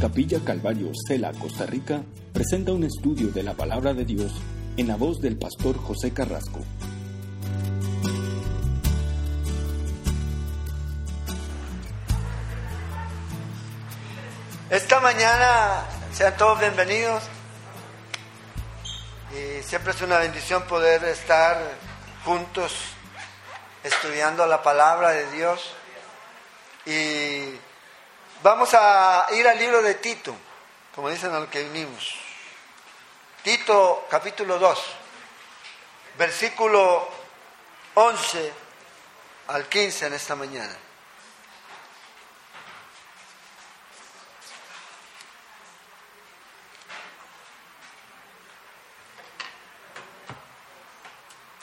Capilla Calvario, Cela, Costa Rica, presenta un estudio de la palabra de Dios en la voz del pastor José Carrasco. Esta mañana sean todos bienvenidos y siempre es una bendición poder estar juntos estudiando la palabra de Dios y Vamos a ir al libro de Tito, como dicen a lo que vinimos. Tito capítulo 2, versículo 11 al 15 en esta mañana.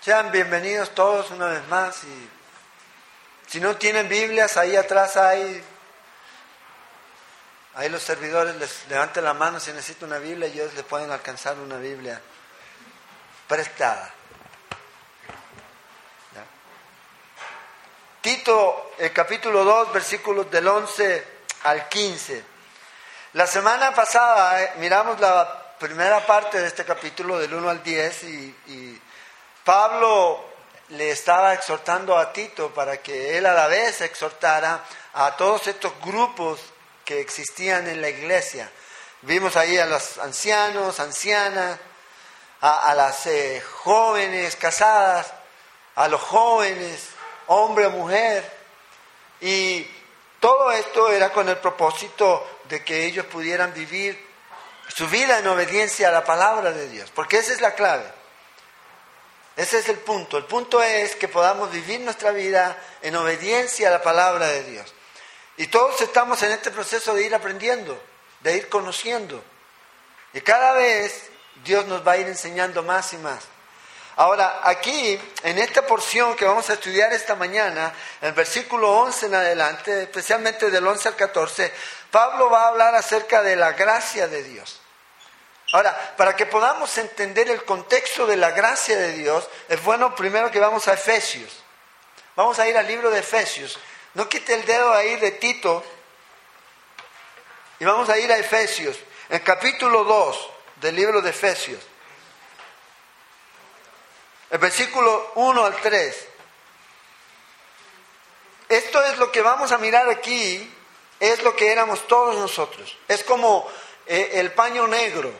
Sean bienvenidos todos una vez más y si no tienen Biblias, ahí atrás hay Ahí los servidores les levanten la mano si necesitan una Biblia y ellos les pueden alcanzar una Biblia prestada. Tito, el capítulo 2, versículos del 11 al 15. La semana pasada eh, miramos la primera parte de este capítulo del 1 al 10 y, y Pablo le estaba exhortando a Tito para que él a la vez exhortara a todos estos grupos que existían en la iglesia. Vimos ahí a los ancianos, ancianas, a, las eh, jóvenes casadas, a los jóvenes, hombre o mujer. Y todo esto era con el propósito de que ellos pudieran vivir su vida en obediencia a la palabra de Dios, porque esa es la clave. Ese es el punto. El punto es que podamos vivir nuestra vida en obediencia a la palabra de Dios. Y todos estamos en este proceso de ir aprendiendo, de ir conociendo. Y cada vez Dios nos va a ir enseñando más y más. Ahora, aquí, en esta porción que vamos a estudiar esta mañana, en el versículo 11 en adelante, especialmente del 11 al 14, Pablo va a hablar acerca de la gracia de Dios. Ahora, para que podamos entender el contexto de la gracia de Dios, es bueno primero que vamos a Efesios. Vamos a ir al libro de Efesios. No quite el dedo ahí de Tito. Y vamos a ir a Efesios, en capítulo 2 del libro de Efesios. El versículo 1 al 3. Esto es lo que vamos a mirar aquí, es lo que éramos todos nosotros. Es como eh, el paño negro,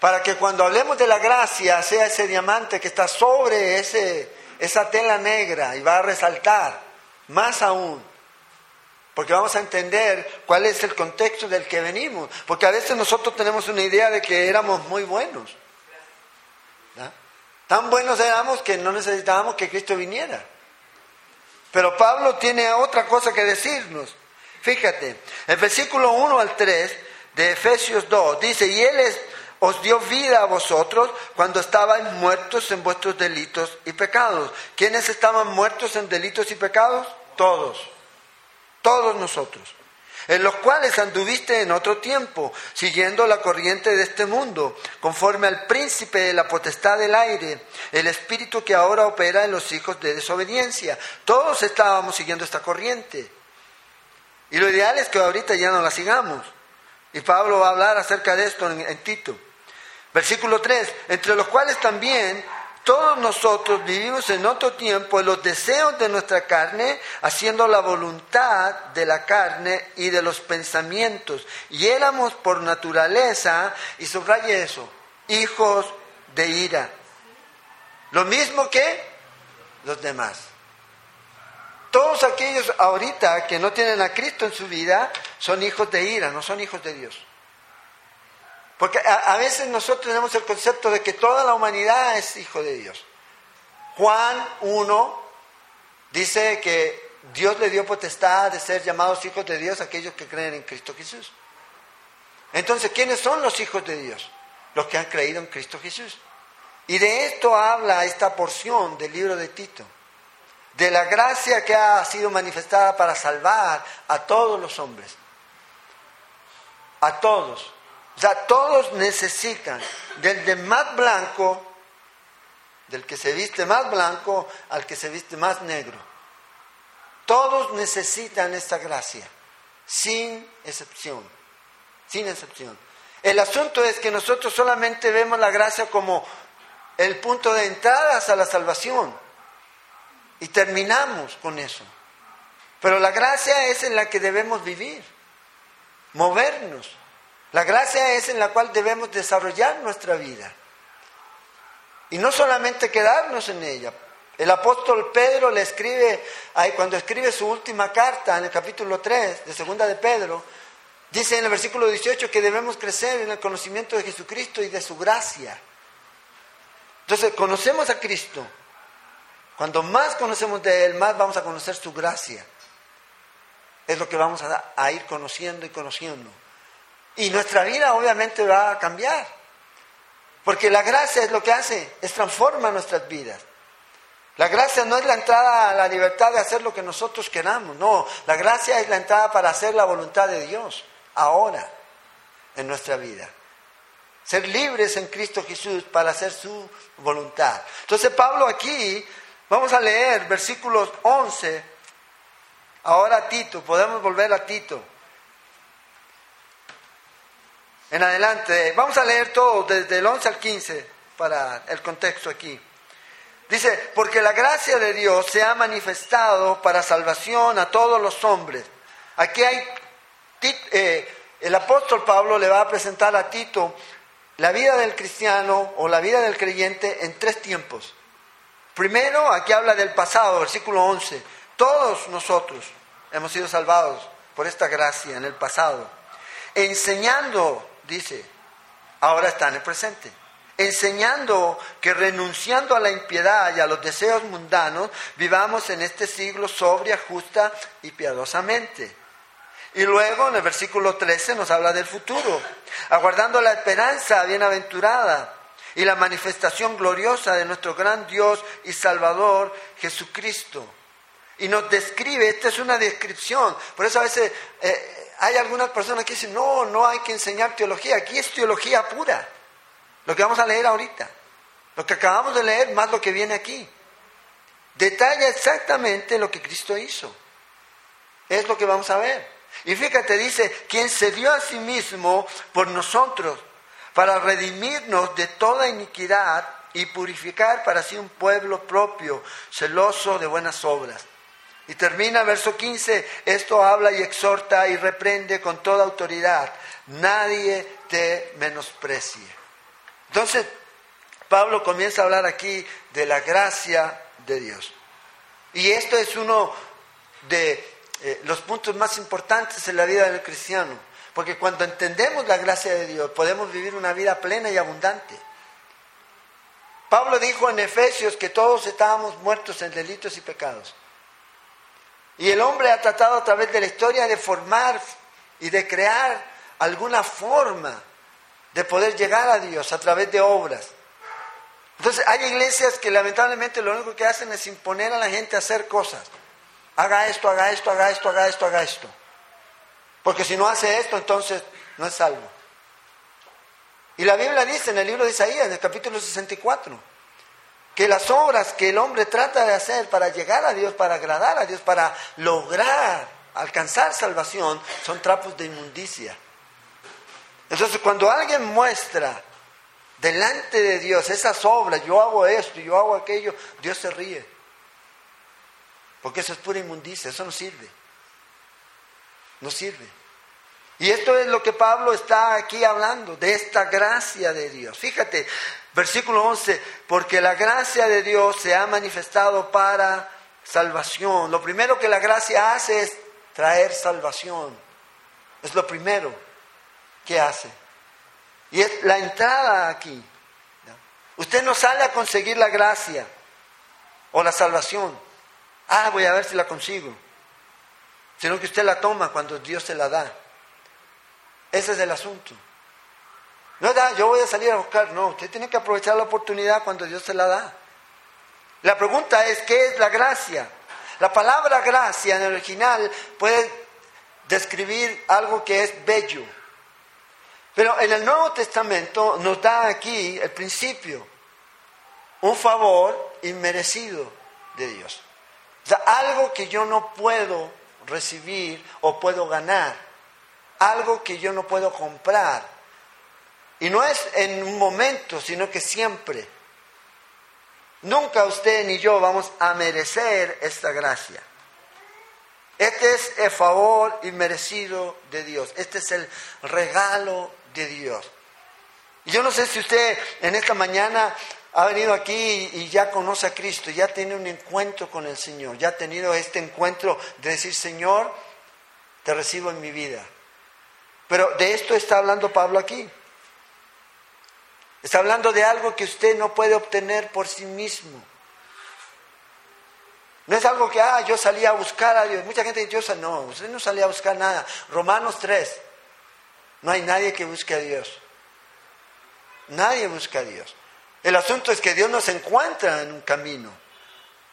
para que cuando hablemos de la gracia sea ese diamante que está sobre ese, esa tela negra y va a resaltar. Más aún, porque vamos a entender cuál es el contexto del que venimos. Porque a veces nosotros tenemos una idea de que éramos muy buenos. Tan buenos éramos que no necesitábamos que Cristo viniera. Pero Pablo tiene otra cosa que decirnos. Fíjate, el versículo 1 al 3 de Efesios 2 dice, y Él es os dio vida a vosotros cuando estabais muertos en vuestros delitos y pecados. ¿Quiénes estaban muertos en delitos y pecados? Todos, todos nosotros, en los cuales anduviste en otro tiempo, siguiendo la corriente de este mundo, conforme al príncipe de la potestad del aire, el espíritu que ahora opera en los hijos de desobediencia. Todos estábamos siguiendo esta corriente. Y lo ideal es que ahorita ya no la sigamos. Y Pablo va a hablar acerca de esto en, en Tito. Versículo 3, entre los cuales también todos nosotros vivimos en otro tiempo en los deseos de nuestra carne, haciendo la voluntad de la carne y de los pensamientos. Y éramos por naturaleza, y subraye eso, hijos de ira. Lo mismo que los demás. Todos aquellos ahorita que no tienen a Cristo en su vida son hijos de ira, no son hijos de Dios. Porque a, veces nosotros tenemos el concepto de que toda la humanidad es hijo de Dios. Juan 1 dice que Dios le dio potestad de ser llamados hijos de Dios a aquellos que creen en Cristo Jesús. Entonces, ¿quiénes son los hijos de Dios? Los que han creído en Cristo Jesús. Y de esto habla esta porción del libro de Tito. De la gracia que ha sido manifestada para salvar a todos los hombres. A todos. Todos necesitan, del de más blanco, del que se viste más blanco al que se viste más negro. Todos necesitan esta gracia, sin excepción. sin excepción. El asunto es que nosotros solamente vemos la gracia como el punto de entrada a la salvación y terminamos con eso. Pero la gracia es en la que debemos vivir, movernos. La gracia es en la cual debemos desarrollar nuestra vida. Y no solamente quedarnos en ella. El apóstol Pedro le escribe, cuando escribe su última carta en el capítulo 3 de segunda de Pedro, dice en el versículo 18 que debemos crecer en el conocimiento de Jesucristo y de su gracia. Entonces, conocemos a Cristo. Cuando más conocemos de Él, más vamos a conocer su gracia es lo que vamos a, ir conociendo y conociendo. Y nuestra vida obviamente va a cambiar. Porque la gracia es lo que hace, es transforma nuestras vidas. La gracia no es la entrada a la libertad de hacer lo que nosotros queramos, no, la gracia es la entrada para hacer la voluntad de Dios, ahora, en nuestra vida. Ser libres en Cristo Jesús para hacer su voluntad. Entonces Pablo aquí, vamos a leer versículos 11 Ahora Tito, podemos volver a Tito. En adelante, vamos a leer todo desde el 11 al 15 para el contexto aquí. Dice, porque la gracia de Dios se ha manifestado para salvación a todos los hombres. Aquí hay, eh, el apóstol Pablo le va a presentar a Tito la vida del cristiano o la vida del creyente en tres tiempos. Primero, aquí habla del pasado, versículo 11 todos nosotros hemos sido salvados por esta gracia en el pasado. Enseñando, dice, ahora está en el presente. Enseñando que renunciando a la impiedad y a los deseos mundanos, vivamos en este siglo sobria, justa y piadosamente. Y luego en el versículo 13 nos habla del futuro, aguardando la esperanza bienaventurada y la manifestación gloriosa de nuestro gran Dios y Salvador Jesucristo y nos describe, esta es una descripción, por eso a veces eh, hay algunas personas que dicen, no, no hay que enseñar teología, aquí es teología pura, lo que vamos a leer ahorita, lo que acabamos de leer más lo que viene aquí, detalla exactamente lo que Cristo hizo, es lo que vamos a ver. Y fíjate, dice, quien se dio a sí mismo por nosotros, para redimirnos de toda iniquidad y purificar para sí un pueblo propio, celoso de buenas obras. Y termina verso 15, esto habla y exhorta y reprende con toda autoridad. Nadie te menosprecie. Entonces, Pablo comienza a hablar aquí de la gracia de Dios. Y esto es uno de eh, los puntos más importantes en la vida del cristiano. Porque cuando entendemos la gracia de Dios, podemos vivir una vida plena y abundante. Pablo dijo en Efesios que todos estábamos muertos en delitos y pecados. Y el hombre ha tratado a través de la historia de formar y de crear alguna forma de poder llegar a Dios a través de obras. Entonces hay iglesias que lamentablemente lo único que hacen es imponer a la gente a hacer cosas. Haga esto, haga esto, haga esto, haga esto, haga esto. Porque si no hace esto, entonces no es salvo. Y la Biblia dice en el libro de Isaías, en el capítulo 64, que las obras que el hombre trata de hacer para llegar a Dios, para agradar a Dios, para lograr alcanzar salvación, son trapos de inmundicia. Entonces cuando alguien muestra delante de Dios esas obras, yo hago esto, yo hago aquello, Dios se ríe. Porque eso es pura inmundicia, eso no sirve. No sirve. Y esto es lo que Pablo está aquí hablando, de esta gracia de Dios. Fíjate, versículo 11, porque la gracia de Dios se ha manifestado para salvación. Lo primero que la gracia hace es traer salvación. Es lo primero que hace. Y es la entrada aquí. Usted no sale a conseguir la gracia o la salvación. Ah, voy a ver si la consigo. Sino que usted la toma cuando Dios se la da. Ese es el asunto. No da, yo voy a salir a buscar, no, usted tiene que aprovechar la oportunidad cuando Dios se la da. La pregunta es, ¿qué es la gracia? La palabra gracia en el original puede describir algo que es bello. Pero en el Nuevo Testamento nos da aquí el principio, un favor inmerecido de Dios. O sea, algo que yo no puedo recibir o puedo ganar algo que yo no puedo comprar. Y no es en un momento, sino que siempre. Nunca usted ni yo vamos a merecer esta gracia. Este es el favor inmerecido de Dios. Este es el regalo de Dios. Yo no sé si usted en esta mañana ha venido aquí y ya conoce a Cristo, ya tiene un encuentro con el Señor, ya ha tenido este encuentro de decir, Señor, te recibo en mi vida. Pero de esto está hablando Pablo aquí. Está hablando de algo que usted no puede obtener por sí mismo. No es algo que, ah, yo salí a buscar a Dios. Mucha gente dice, no, usted no salía a buscar nada. Romanos 3, no hay nadie que busque a Dios. Nadie busca a Dios. El asunto es que Dios nos encuentra en un camino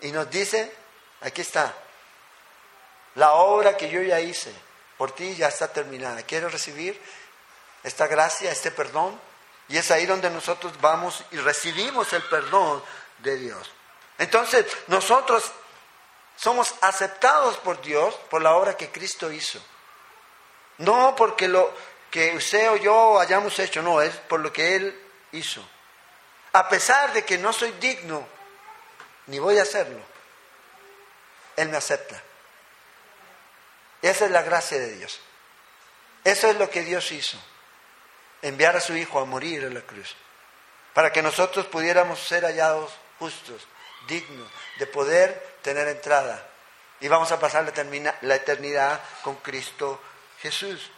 y nos dice, aquí está, la obra que yo ya hice por ti ya está terminada. ¿Quieres recibir esta gracia, este perdón? Y es ahí donde nosotros vamos y recibimos el perdón de Dios. Entonces, nosotros somos aceptados por Dios por la obra que Cristo hizo. No porque lo que usted o yo hayamos hecho, no, es por lo que Él hizo. A pesar de que no soy digno, ni voy a hacerlo, Él me acepta. Esa es la gracia de Dios. Eso es lo que Dios hizo. Enviar a su Hijo a morir en la cruz. Para que nosotros pudiéramos ser hallados justos, dignos, de poder tener entrada. Y vamos a pasar la eternidad con Cristo Jesús.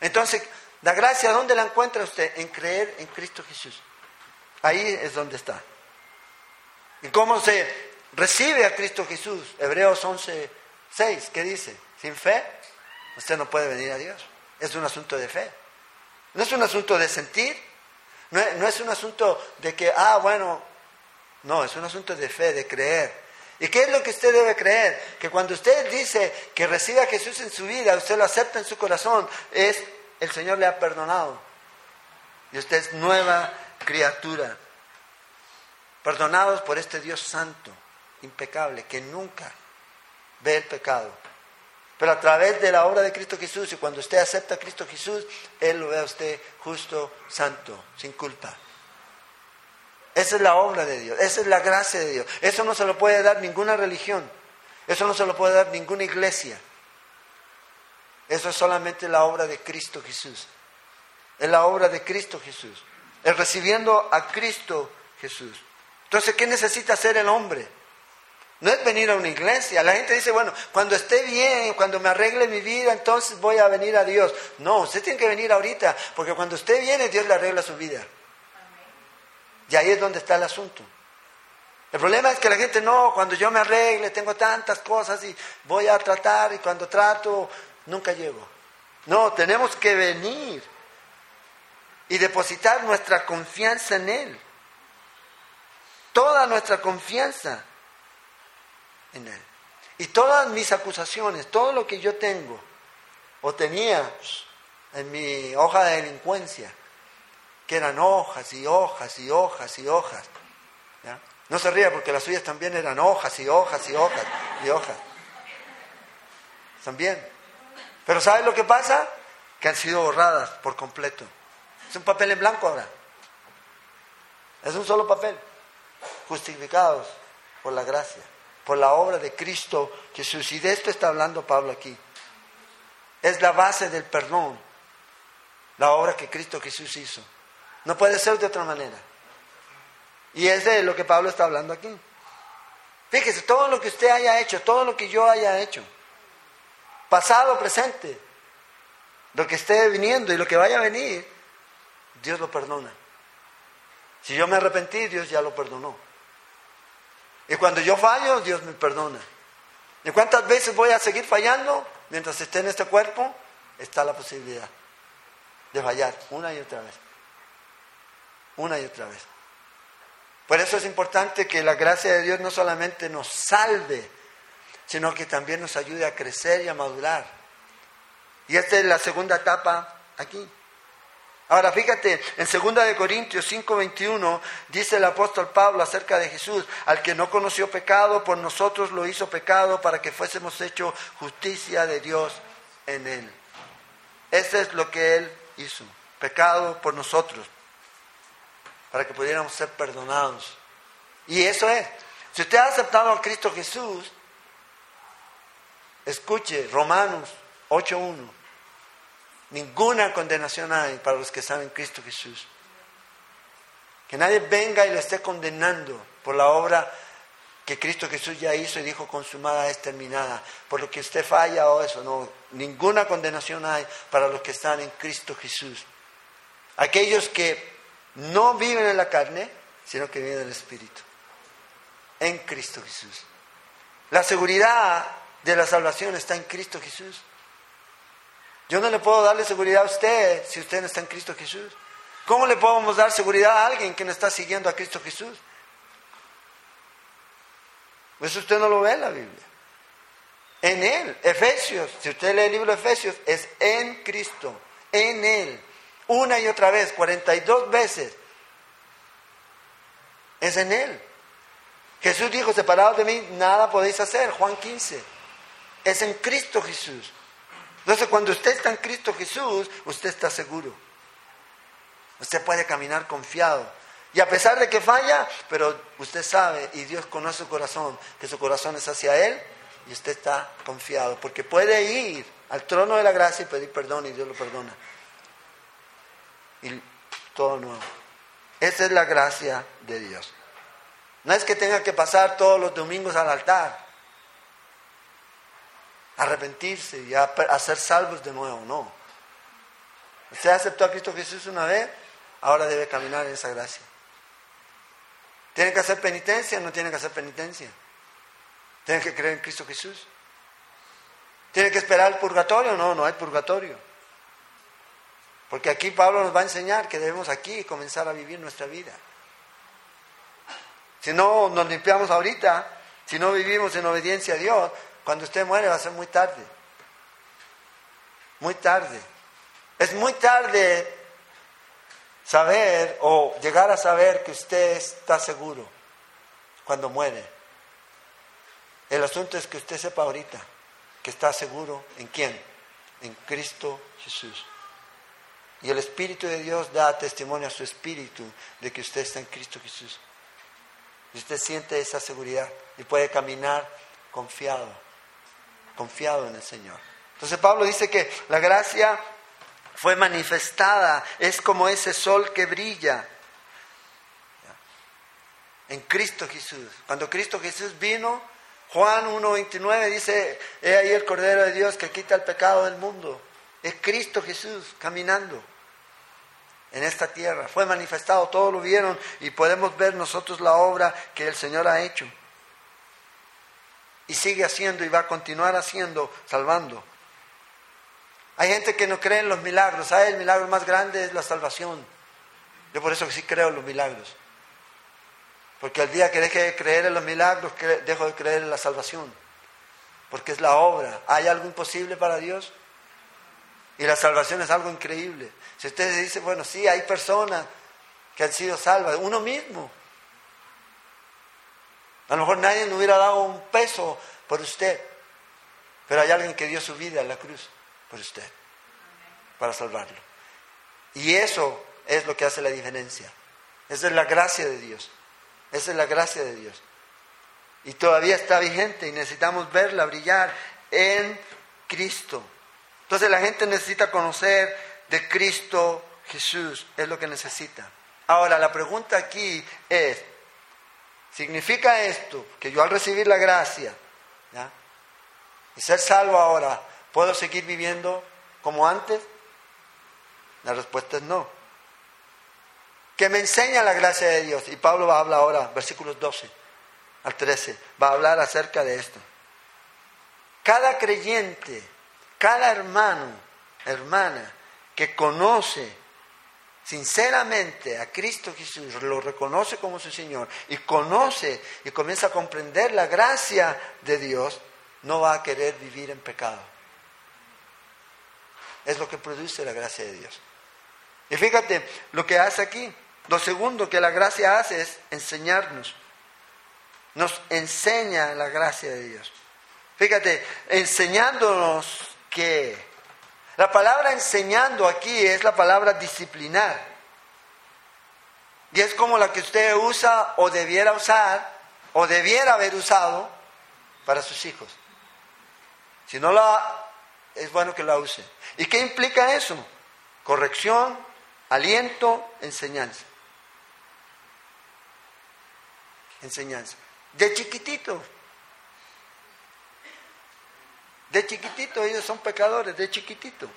Entonces, la gracia, ¿dónde la encuentra usted? En creer en Cristo Jesús. Ahí es donde está. ¿Y cómo se recibe a Cristo Jesús? Hebreos 11, 6, ¿qué dice? Sin fe, usted no puede venir a Dios. Es un asunto de fe. No es un asunto de sentir. No es, no es un asunto de que, ah, bueno, no, es un asunto de fe, de creer. ¿Y qué es lo que usted debe creer? Que cuando usted dice que recibe a Jesús en su vida, usted lo acepta en su corazón, es el Señor le ha perdonado. Y usted es nueva criatura. Perdonados por este Dios santo, impecable, que nunca ve el pecado. Pero a través de la obra de Cristo Jesús, y cuando usted acepta a Cristo Jesús, Él lo ve a usted justo, santo, sin culpa. Esa es la obra de Dios, esa es la gracia de Dios. Eso no se lo puede dar ninguna religión, eso no se lo puede dar ninguna iglesia. Eso es solamente la obra de Cristo Jesús. Es la obra de Cristo Jesús. Es recibiendo a Cristo Jesús. Entonces, ¿qué necesita hacer el hombre? No es venir a una iglesia. La gente dice, bueno, cuando esté bien, cuando me arregle mi vida, entonces voy a venir a Dios. No, usted tiene que venir ahorita, porque cuando usted viene, Dios le arregla su vida. Y ahí es donde está el asunto. El problema es que la gente no, cuando yo me arregle, tengo tantas cosas y voy a tratar y cuando trato, nunca llego. No, tenemos que venir y depositar nuestra confianza en Él. Toda nuestra confianza en Él. Y todas mis acusaciones, todo lo que yo tengo o tenía en mi hoja de delincuencia, que eran hojas y hojas y hojas y hojas. No se ría porque las suyas también eran hojas y hojas y hojas y hojas. También. Pero ¿sabes lo que pasa? Que han sido borradas por completo. Es un papel en blanco ahora. Es un solo papel. Justificados por la gracia, por la obra de Cristo Jesús. Y de esto está hablando Pablo aquí. Es la base del perdón, la obra que Cristo Jesús hizo. No puede ser de otra manera. Y es de lo que Pablo está hablando aquí. Fíjese, todo lo que usted haya hecho, todo lo que yo haya hecho, pasado, presente, lo que esté viniendo y lo que vaya a venir, Dios lo perdona. Si yo me arrepentí, Dios ya lo perdonó. Y cuando yo fallo, Dios me perdona. ¿Y cuántas veces voy a seguir fallando? Mientras esté en este cuerpo, está la posibilidad de fallar una y otra vez una y otra vez. Por eso es importante que la gracia de Dios no solamente nos salve, sino que también nos ayude a crecer y a madurar. Y esta es la segunda etapa aquí. Ahora fíjate, en 2 de Corintios 5:21 dice el apóstol Pablo acerca de Jesús, al que no conoció pecado, por nosotros lo hizo pecado para que fuésemos hecho justicia de Dios en él. Eso es lo que Él hizo, pecado por nosotros, para que pudiéramos ser perdonados. Y eso es. Si usted ha aceptado a Cristo Jesús, escuche Romanos 8.1. Ninguna condenación hay para los que están en Cristo Jesús. Que nadie venga y le esté condenando por la obra que Cristo Jesús ya hizo y dijo consumada es terminada. Por lo que usted falla o eso, no. Ninguna condenación hay para los que están en Cristo Jesús. Aquellos que no viven en la carne, sino que viven en el Espíritu. En Cristo Jesús. La seguridad de la salvación está en Cristo Jesús. Yo no le puedo darle seguridad a usted si usted no está en Cristo Jesús. ¿Cómo le podemos dar seguridad a alguien que no está siguiendo a Cristo Jesús? Eso usted no lo ve en la Biblia. En Él, Efesios, si usted lee el libro de Efesios, es en Cristo, en Él. Una y otra vez, 42 veces. Es en Él. Jesús dijo, separados de mí, nada podéis hacer. Juan 15. Es en Cristo Jesús. Entonces, cuando usted está en Cristo Jesús, usted está seguro. Usted puede caminar confiado. Y a pesar de que falla, pero usted sabe y Dios conoce su corazón, que su corazón es hacia Él y usted está confiado, porque puede ir al trono de la gracia y pedir perdón y Dios lo perdona. Y todo nuevo. Esa es la gracia de Dios. No es que tenga que pasar todos los domingos al altar, arrepentirse y a, ser salvos de nuevo, no. Usted aceptó a Cristo Jesús una vez, ahora debe caminar en esa gracia. ¿Tienen que hacer penitencia no tienen que hacer penitencia? ¿Tienen que creer en Cristo Jesús? ¿Tienen que esperar el purgatorio? No, no hay purgatorio. Porque aquí Pablo nos va a enseñar que debemos aquí comenzar a vivir nuestra vida. Si no nos limpiamos ahorita, si no vivimos en obediencia a Dios, cuando usted muere va a ser muy tarde. Muy tarde. Es muy tarde saber o llegar a saber que usted está seguro cuando muere. El asunto es que usted sepa ahorita que está seguro en quién? En Cristo Jesús. Y el Espíritu de Dios da testimonio a su espíritu de que usted está en Cristo Jesús. Y usted siente esa seguridad y puede caminar confiado, confiado en el Señor. Entonces Pablo dice que la gracia fue manifestada, es como ese sol que brilla en Cristo Jesús. Cuando Cristo Jesús vino, Juan 1.29 dice, he ahí el Cordero de Dios que quita el pecado del mundo. Es Cristo Jesús caminando en esta tierra. Fue manifestado, todos lo vieron y podemos ver nosotros la obra que el Señor ha hecho. Y sigue haciendo y va a continuar haciendo, salvando. Hay gente que no cree en los milagros. ¿Sabe? El milagro más grande es la salvación. Yo por eso sí creo en los milagros. Porque al día que deje de creer en los milagros, dejo de creer en la salvación. Porque es la obra. ¿Hay algo imposible para Dios? Y la salvación es algo increíble. Si usted dice, bueno, sí, hay personas que han sido salvas, uno mismo. A lo mejor nadie le hubiera dado un peso por usted, pero hay alguien que dio su vida en la cruz por usted, para salvarlo. Y eso es lo que hace la diferencia. Esa es la gracia de Dios. Esa es la gracia de Dios. Y todavía está vigente y necesitamos verla brillar en Cristo. Entonces la gente necesita conocer de Cristo Jesús, es lo que necesita. Ahora, la pregunta aquí es, ¿significa esto que yo al recibir la gracia y ser salvo ahora, ¿Puedo seguir viviendo como antes? La respuesta es no. ¿Qué me enseña la gracia de Dios? Y Pablo va a hablar ahora, versículos 12 al 13, va a hablar acerca de esto. Cada creyente, cada hermano, hermana que conoce sinceramente a Cristo Jesús, lo reconoce como su Señor y conoce y comienza a comprender la gracia de Dios, no va a querer vivir en pecado es lo que produce la gracia de Dios. Y fíjate lo que hace aquí. Lo segundo que la gracia hace es enseñarnos. Nos enseña la gracia de Dios. Fíjate, enseñándonos que La palabra enseñando aquí es la palabra disciplinar. Y es como la que usted usa o debiera usar o debiera haber usado para sus hijos. Si no la, es bueno que la use. ¿Y qué implica eso? Corrección, aliento, enseñanza. Enseñanza. De chiquitito. De chiquitito, ellos son pecadores, de chiquitito.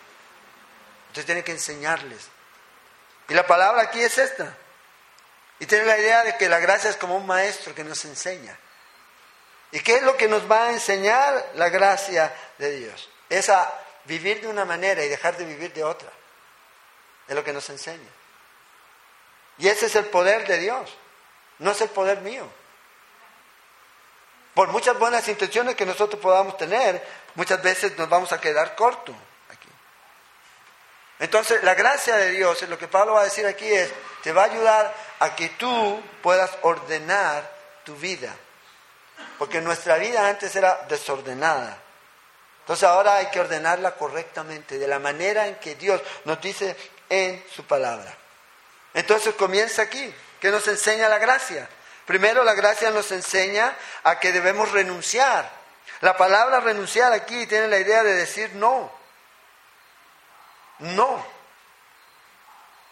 Entonces tiene que enseñarles. Y la palabra aquí es esta. Y tiene la idea de que la gracia es como un maestro que nos enseña. ¿Y qué es lo que nos va a enseñar la gracia de Dios? Es a vivir de una manera y dejar de vivir de otra. Es lo que nos enseña. Y ese es el poder de Dios, no es el poder mío. Por muchas buenas intenciones que nosotros podamos tener, muchas veces nos vamos a quedar cortos. Entonces, la gracia de Dios, lo que Pablo va a decir aquí es, te va a ayudar a que tú puedas ordenar tu vida. Porque nuestra vida antes era desordenada. Entonces ahora hay que ordenarla correctamente, de la manera en que Dios nos dice en su palabra. Entonces comienza aquí, que nos enseña la gracia. Primero la gracia nos enseña a que debemos renunciar. La palabra renunciar aquí tiene la idea de decir no. No.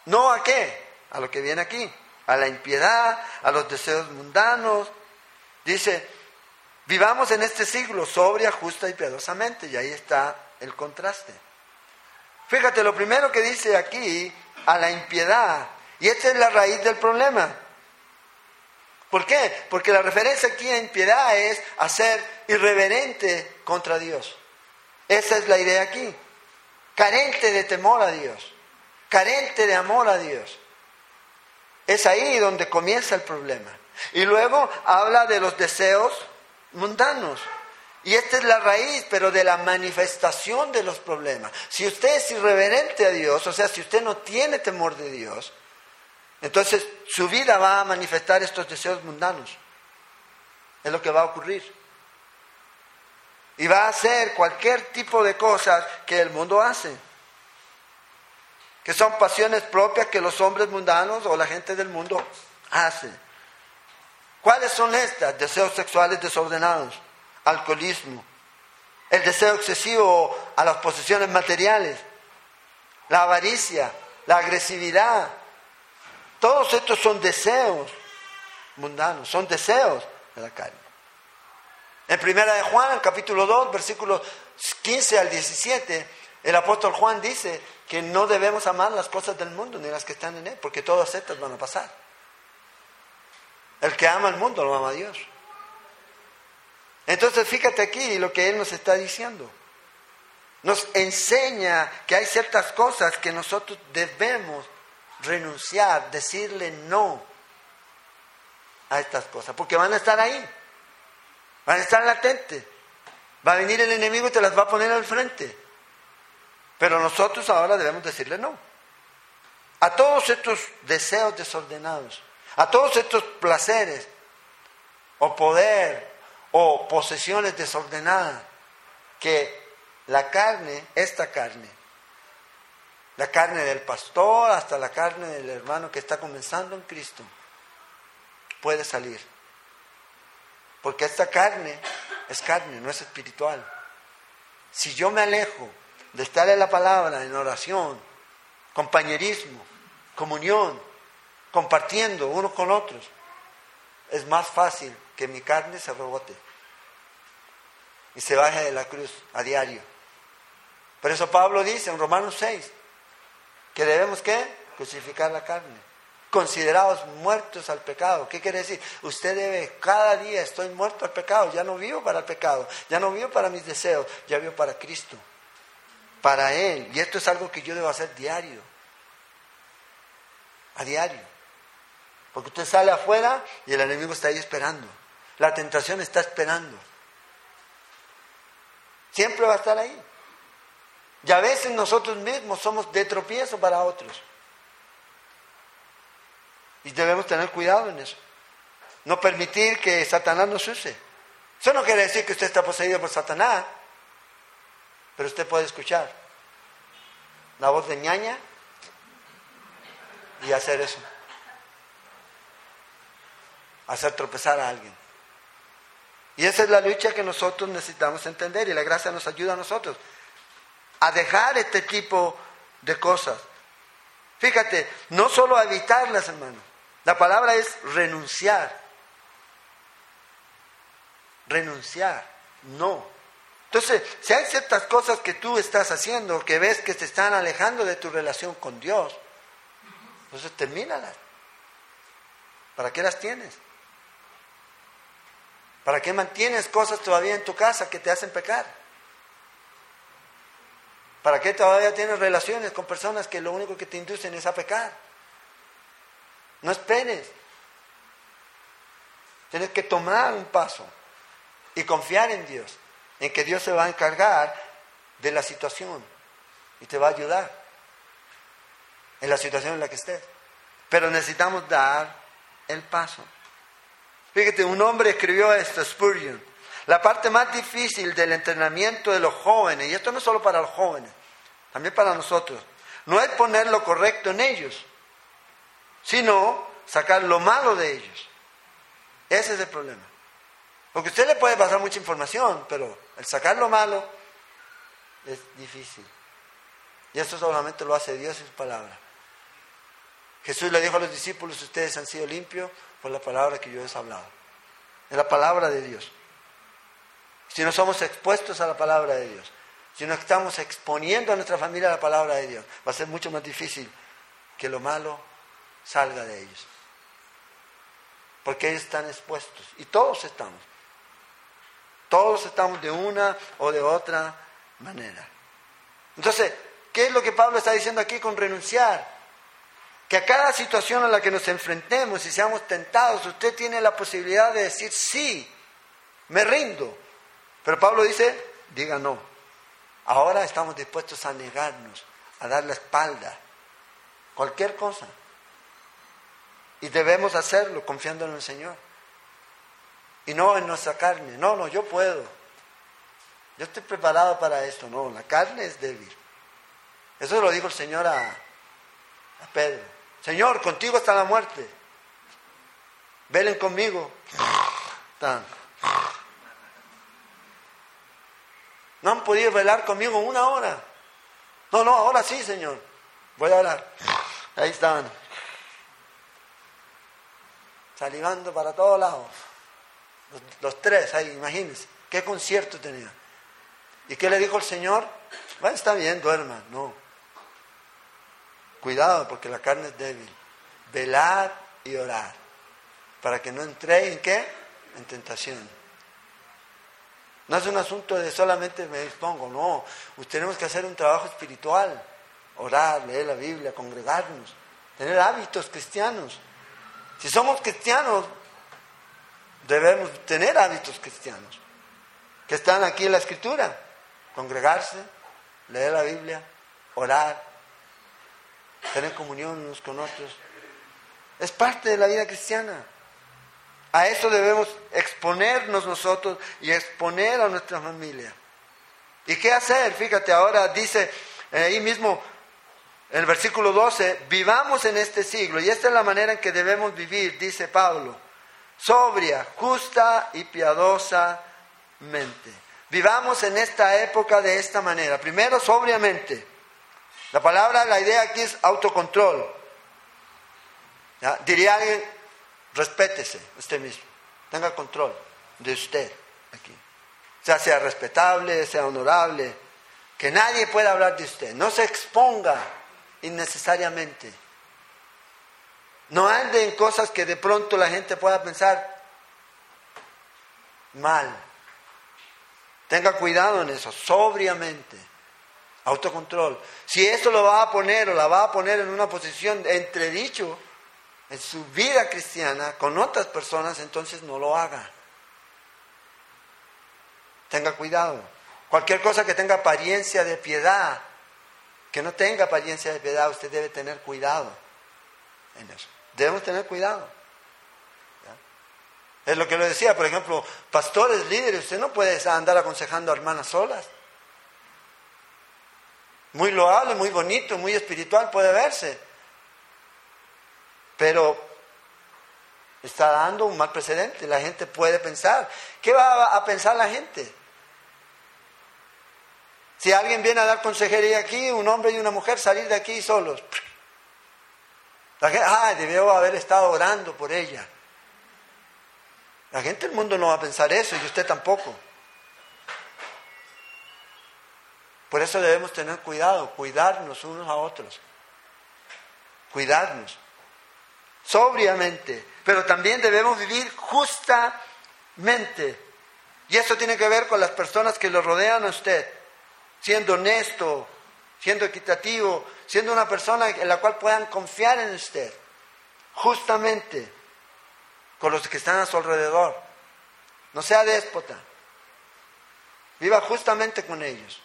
¿No a qué? A lo que viene aquí. A la impiedad, a los deseos mundanos. Dice, vivamos en este siglo sobria, justa y piadosamente. Y ahí está el contraste. Fíjate, lo primero que dice aquí, a la impiedad. Y esta es la raíz del problema. ¿Por qué? Porque la referencia aquí a impiedad es a ser irreverente contra Dios. Esa es la idea aquí. Carente de temor a Dios. Carente de amor a Dios. Es ahí donde comienza el problema. Y luego habla de los deseos mundanos. Y esta es la raíz, pero de la manifestación de los problemas. Si usted es irreverente a Dios, o sea, si usted no tiene temor de Dios, entonces su vida va a manifestar estos deseos mundanos. Es lo que va a ocurrir. Y va a hacer cualquier tipo de cosas que el mundo hace. Que son pasiones propias que los hombres mundanos o la gente del mundo hace. ¿Cuáles son estas? Deseos sexuales desordenados, alcoholismo, el deseo excesivo a las posesiones materiales, la avaricia, la agresividad, todos estos son deseos mundanos, son deseos de la carne. En primera de Juan, capítulo 2, versículos 15 al 17, el apóstol Juan dice que no debemos amar las cosas del mundo ni las que están en él, porque todas estas van a pasar. El que ama el mundo lo ama a Dios. Entonces fíjate aquí lo que él nos está diciendo. Nos enseña que hay ciertas cosas que nosotros debemos renunciar, decirle no a estas cosas, porque van a estar ahí, van a estar latentes. Va a venir el enemigo y te las va a poner al frente. Pero nosotros ahora debemos decirle no. A todos estos deseos desordenados, a todos estos placeres, o poder, o posesiones desordenadas, que la carne, esta carne, la carne del pastor hasta la carne del hermano que está comenzando en Cristo, puede salir. Porque esta carne es carne, no es espiritual. Si yo me alejo de estar en la palabra, en oración, compañerismo, comunión, compartiendo unos con otros, es más fácil que mi carne se rebote y se baje de la cruz a diario. Por eso Pablo dice en Romanos 6, que debemos qué? Crucificar la carne. Considerados muertos al pecado. ¿Qué quiere decir? Usted debe, cada día estoy muerto al pecado, ya no vivo para el pecado, ya no vivo para mis deseos, ya vivo para Cristo, para Él. Y esto es algo que yo debo hacer diario, a diario. Porque usted sale afuera y el enemigo está ahí esperando. La tentación está esperando. Siempre va a estar ahí. Y a veces nosotros mismos somos de tropiezo para otros. Y debemos tener cuidado en eso. No permitir que Satanás nos use. Eso no quiere decir que usted está poseído por Satanás, pero usted puede escuchar. la voz de ñaña y hacer eso. Hacer tropezar a alguien. Y esa es la lucha que nosotros necesitamos entender y la gracia nos ayuda a nosotros a dejar este tipo de cosas. Fíjate, no solo a evitarlas, hermano. La palabra es renunciar. Renunciar, no. Entonces, si hay ciertas cosas que tú estás haciendo, que ves que te están alejando de tu relación con Dios, entonces termínalas. ¿Para qué las tienes? ¿Para qué mantienes cosas todavía en tu casa que te hacen pecar? ¿Para qué todavía tienes relaciones con personas que lo único que te inducen es a pecar? No esperes. Tienes que tomar un paso y confiar en Dios, en que Dios se va a encargar de la situación y te va a ayudar en la situación en la que estés. Pero necesitamos dar el paso. Fíjate, un hombre escribió esto, Spurgeon. La parte más difícil del entrenamiento de los jóvenes, y esto no es solo para los jóvenes, también para nosotros, no es poner lo correcto en ellos, sino sacar lo malo de ellos. Ese es el problema. Porque usted le puede pasar mucha información, pero el sacar lo malo es difícil. Y eso solamente lo hace Dios y su palabra. Jesús le dijo a los discípulos, ustedes han sido limpios por la palabra que yo les he hablado. Es la palabra de Dios. Si no somos expuestos a la palabra de Dios, si no estamos exponiendo a nuestra familia a la palabra de Dios, va a ser mucho más difícil que lo malo salga de ellos. Porque ellos están expuestos. Y todos estamos. Todos estamos de una o de otra manera. Entonces, ¿qué es lo que Pablo está diciendo aquí con renunciar? que a cada situación a la que nos enfrentemos y seamos tentados, usted tiene la posibilidad de decir sí, me rindo. Pero Pablo dice, diga no. Ahora estamos dispuestos a negarnos, a dar la espalda, cualquier cosa. Y debemos hacerlo confiando en el Señor. Y no en nuestra carne. No, no, yo puedo. Yo estoy preparado para esto. No, la carne es débil. Eso lo dijo el Señor a, a Pedro. Señor, contigo está la muerte. Velen conmigo. No han podido velar conmigo una hora. No, no, ahora sí, Señor. Voy a orar. Ahí están. Salivando para todos lados. Los, tres ahí, imagínense. ¿Qué concierto tenía? ¿Y qué le dijo el Señor? Bueno, está bien, duerma. No. Cuidado porque la carne es débil. Velar y orar. Para que no entre en qué? En tentación. No es un asunto de solamente me dispongo, no. Tenemos que hacer un trabajo espiritual. Orar, leer la Biblia, congregarnos, tener hábitos cristianos. Si somos cristianos, debemos tener hábitos cristianos que están aquí en la escritura. Congregarse, leer la Biblia, orar, tener comunión unos con otros. Es parte de la vida cristiana. A eso debemos exponernos nosotros y exponer a nuestra familia. ¿Y qué hacer? Fíjate, ahora dice eh, ahí mismo el versículo 12, vivamos en este siglo. Y esta es la manera en que debemos vivir, dice Pablo. Sobria, justa y piadosamente. Vivamos en esta época de esta manera. Primero, sobriamente. La palabra, la idea aquí es autocontrol. Diría alguien, respétese usted mismo, tenga control de usted aquí. O sea, sea respetable, sea honorable, que nadie pueda hablar de usted, no se exponga innecesariamente. No ande en cosas que de pronto la gente pueda pensar mal. Tenga cuidado en eso, sobriamente. Autocontrol. Si eso lo va a poner o la va a poner en una posición entredicho en su vida cristiana con otras personas, entonces no lo haga. Tenga cuidado. Cualquier cosa que tenga apariencia de piedad, que no tenga apariencia de piedad, usted debe tener cuidado en eso. Debemos tener cuidado. Es lo que lo decía, por ejemplo, pastores, líderes, usted no puede andar aconsejando a hermanas solas. Muy loable, muy bonito, muy espiritual puede verse. Pero está dando un mal precedente. La gente puede pensar. ¿Qué va a pensar la gente? Si alguien viene a dar consejería aquí, un hombre y una mujer salir de aquí solos. La gente, ah, debió haber estado orando por ella. La gente del mundo no va a pensar eso y usted tampoco. Por eso debemos tener cuidado, cuidarnos unos a otros. Cuidarnos. Sobriamente. Pero también debemos vivir justamente. Y eso tiene que ver con las personas que lo rodean a usted. Siendo honesto, siendo equitativo, siendo una persona en la cual puedan confiar en usted. Justamente con los que están a su alrededor. No sea déspota. Viva justamente con ellos,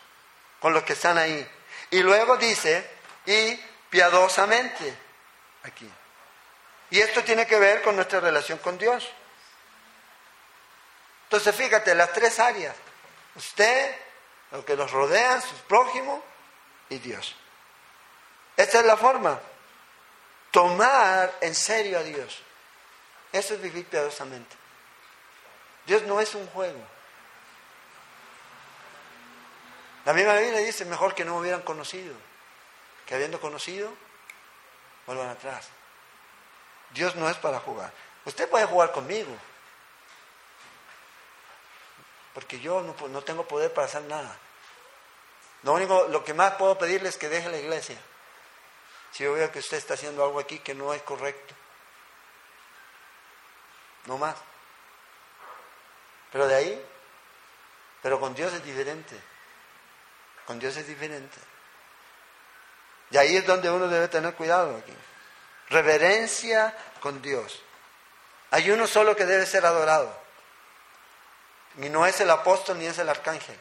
con los que están ahí. Y luego dice, y piadosamente, aquí. Y esto tiene que ver con nuestra relación con Dios. Entonces fíjate, las tres áreas. Usted, lo que los rodea, sus prójimos y Dios. Esta es la forma. Tomar en serio a Dios. Eso es vivir piadosamente. Dios no es un juego. La misma Biblia dice, mejor que no hubieran conocido, que habiendo conocido, vuelvan atrás. Dios no es para jugar. Usted puede jugar conmigo, porque yo no, no tengo poder para hacer nada. Lo único, lo que más puedo pedirle es que deje la iglesia. Si yo veo que usted está haciendo algo aquí que no es correcto no más. Pero de ahí, pero con Dios es diferente. Con Dios es diferente. Y ahí es donde uno debe tener cuidado aquí. Reverencia con Dios. Hay uno solo que debe ser adorado. Y no es el apóstol ni es el arcángel.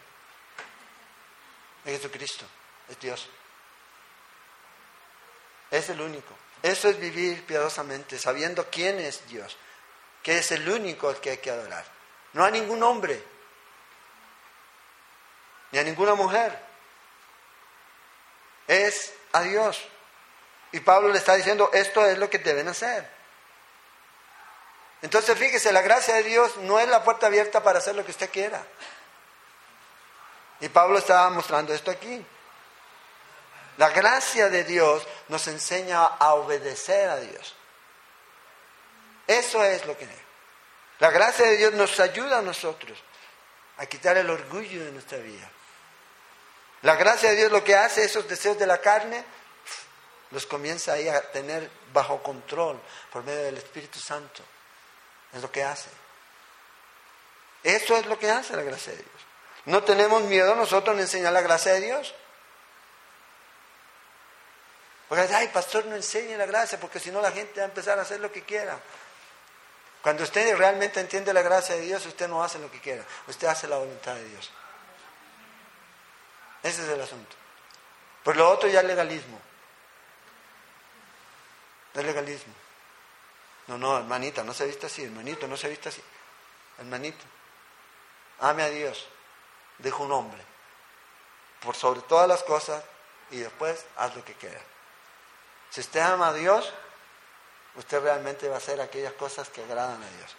Es Jesucristo, es Dios. Es el único. Eso es vivir piadosamente, sabiendo quién es Dios que es el único al que hay que adorar. No a ningún hombre, ni a ninguna mujer. Es a Dios. Y Pablo le está diciendo, esto es lo que deben hacer. Entonces fíjese, la gracia de Dios no es la puerta abierta para hacer lo que usted quiera. Y Pablo estaba mostrando esto aquí. La gracia de Dios nos enseña a obedecer a Dios. Eso es lo que es. La gracia de Dios nos ayuda a nosotros a quitar el orgullo de nuestra vida. La gracia de Dios lo que hace, esos deseos de la carne, los comienza ahí a tener bajo control por medio del Espíritu Santo. Es lo que hace. Eso es lo que hace la gracia de Dios. No tenemos miedo nosotros en enseñar la gracia de Dios. Porque, ay, pastor, no enseñe la gracia, porque si no la gente va a empezar a hacer lo que quiera. Cuando usted realmente entiende la gracia de Dios, usted no hace lo que quiera, usted hace la voluntad de Dios. Ese es el asunto. Por lo otro ya legalismo. Es legalismo. No, no, hermanita, no se viste así, hermanito, no se viste así. Hermanito, ame a Dios, deja un hombre, por sobre todas las cosas, y después haz lo que quiera. Si usted ama a Dios, usted realmente va a hacer aquellas cosas que agradan a Dios.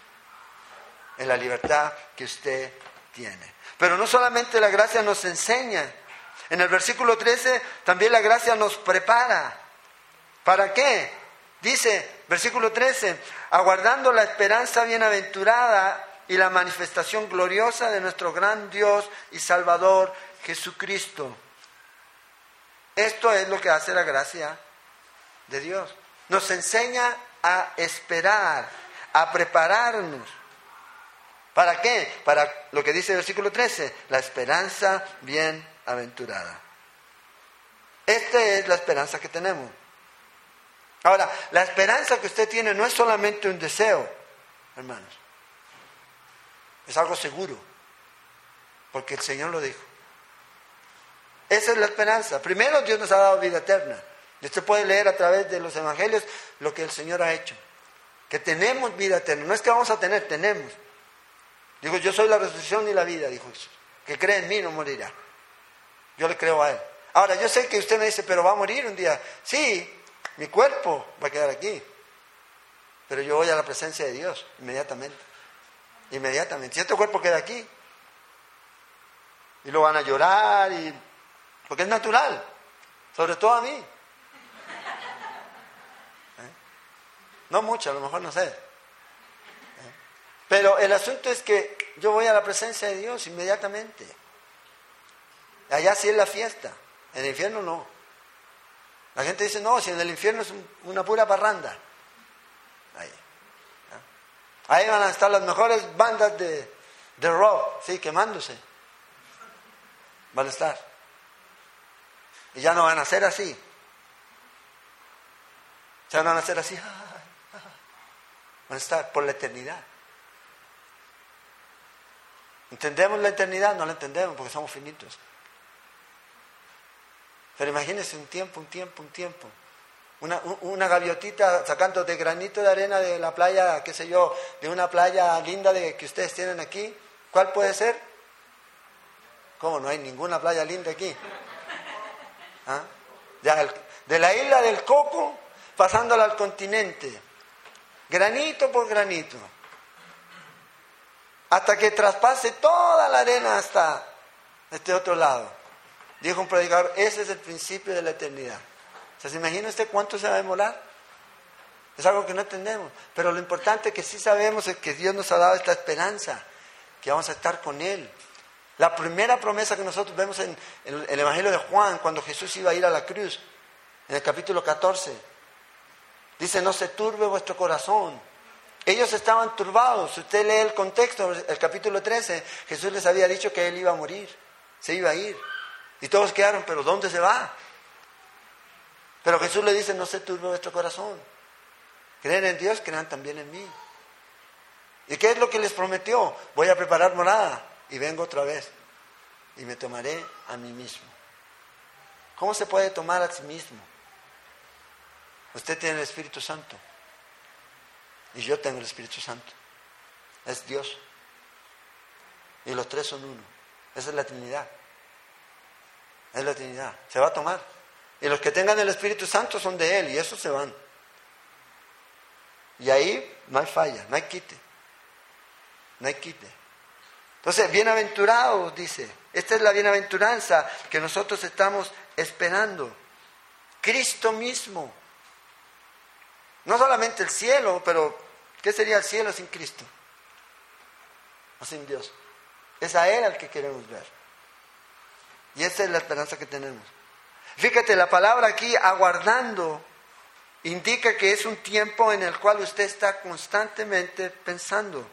En la libertad que usted tiene. Pero no solamente la gracia nos enseña. En el versículo 13 también la gracia nos prepara. ¿Para qué? Dice, versículo 13, aguardando la esperanza bienaventurada y la manifestación gloriosa de nuestro gran Dios y Salvador Jesucristo. Esto es lo que hace la gracia de Dios. Nos enseña a esperar, a prepararnos. ¿Para qué? Para lo que dice el versículo 13, la esperanza bienaventurada. Esta es la esperanza que tenemos. Ahora, la esperanza que usted tiene no es solamente un deseo, hermanos. Es algo seguro, porque el Señor lo dijo. Esa es la esperanza. Primero Dios nos ha dado vida eterna. Y usted puede leer a través de los evangelios lo que el Señor ha hecho. Que tenemos vida eterna. No es que vamos a tener, tenemos. Digo, yo soy la resurrección y la vida, dijo Jesús. Que cree en mí no morirá. Yo le creo a Él. Ahora, yo sé que usted me dice, pero va a morir un día. Sí, mi cuerpo va a quedar aquí. Pero yo voy a la presencia de Dios inmediatamente. Inmediatamente. Si este cuerpo queda aquí, y lo van a llorar, y... porque es natural, sobre todo a mí. ¿Eh? No mucho, a lo mejor no sé. ¿Eh? Pero el asunto es que yo voy a la presencia de Dios inmediatamente. Allá sí es la fiesta, en el infierno no. La gente dice, no, si en el infierno es una pura parranda. Ahí. Van a estar las mejores bandas de, de rock, sí, quemándose. Van a estar. Y ya no van a ser así. Ya no van a ser así. Van a estar por la eternidad. ¿Entendemos la eternidad? No la entendemos porque somos finitos. Pero imagínense un tiempo, un tiempo, un tiempo. Una, una, gaviotita sacando de granito de arena de la playa, qué sé yo, de una playa linda que ustedes tienen aquí. ¿Cuál puede ser? ¿Cómo? No hay ninguna playa linda aquí. ¿Ah? Ya, de la isla del Coco, pasándola al continente. Granito por granito. Hasta que traspase toda la arena hasta este otro lado. Dijo un predicador, ese es el principio de la eternidad. ¿Se imagina usted cuánto se va a demorar? Es algo que no entendemos. Pero lo importante que sí sabemos es que Dios nos ha dado esta esperanza, que vamos a estar con Él. La primera promesa que nosotros vemos en, el Evangelio de Juan, cuando Jesús iba a ir a la cruz, en el capítulo 14, dice, no se turbe vuestro corazón. Ellos estaban turbados. Si usted lee el contexto, el capítulo 13, Jesús les había dicho que Él iba a morir, se iba a ir. Y todos quedaron, pero ¿dónde se va? Pero Jesús le dice, no se turbe vuestro corazón. Creen en Dios, crean también en mí. ¿Y qué es lo que les prometió? Voy a preparar morada y vengo otra vez y me tomaré a mí mismo. ¿Cómo se puede tomar a sí mismo? Usted tiene el Espíritu Santo y yo tengo el Espíritu Santo. Es Dios. Y los tres son uno. Esa es la Trinidad. Es la Trinidad. Se va a tomar. Y los que tengan el Espíritu Santo son de Él y esos se van. Y ahí no hay falla, no hay quite. No hay quite. Entonces, bienaventurados, dice. Esta es la bienaventuranza que nosotros estamos esperando. Cristo mismo. No solamente el cielo, pero ¿qué sería el cielo sin Cristo? O sin Dios. Es a Él al que queremos ver. Y esa es la esperanza que tenemos. Fíjate, la palabra aquí, aguardando, indica que es un tiempo en el cual usted está constantemente pensando,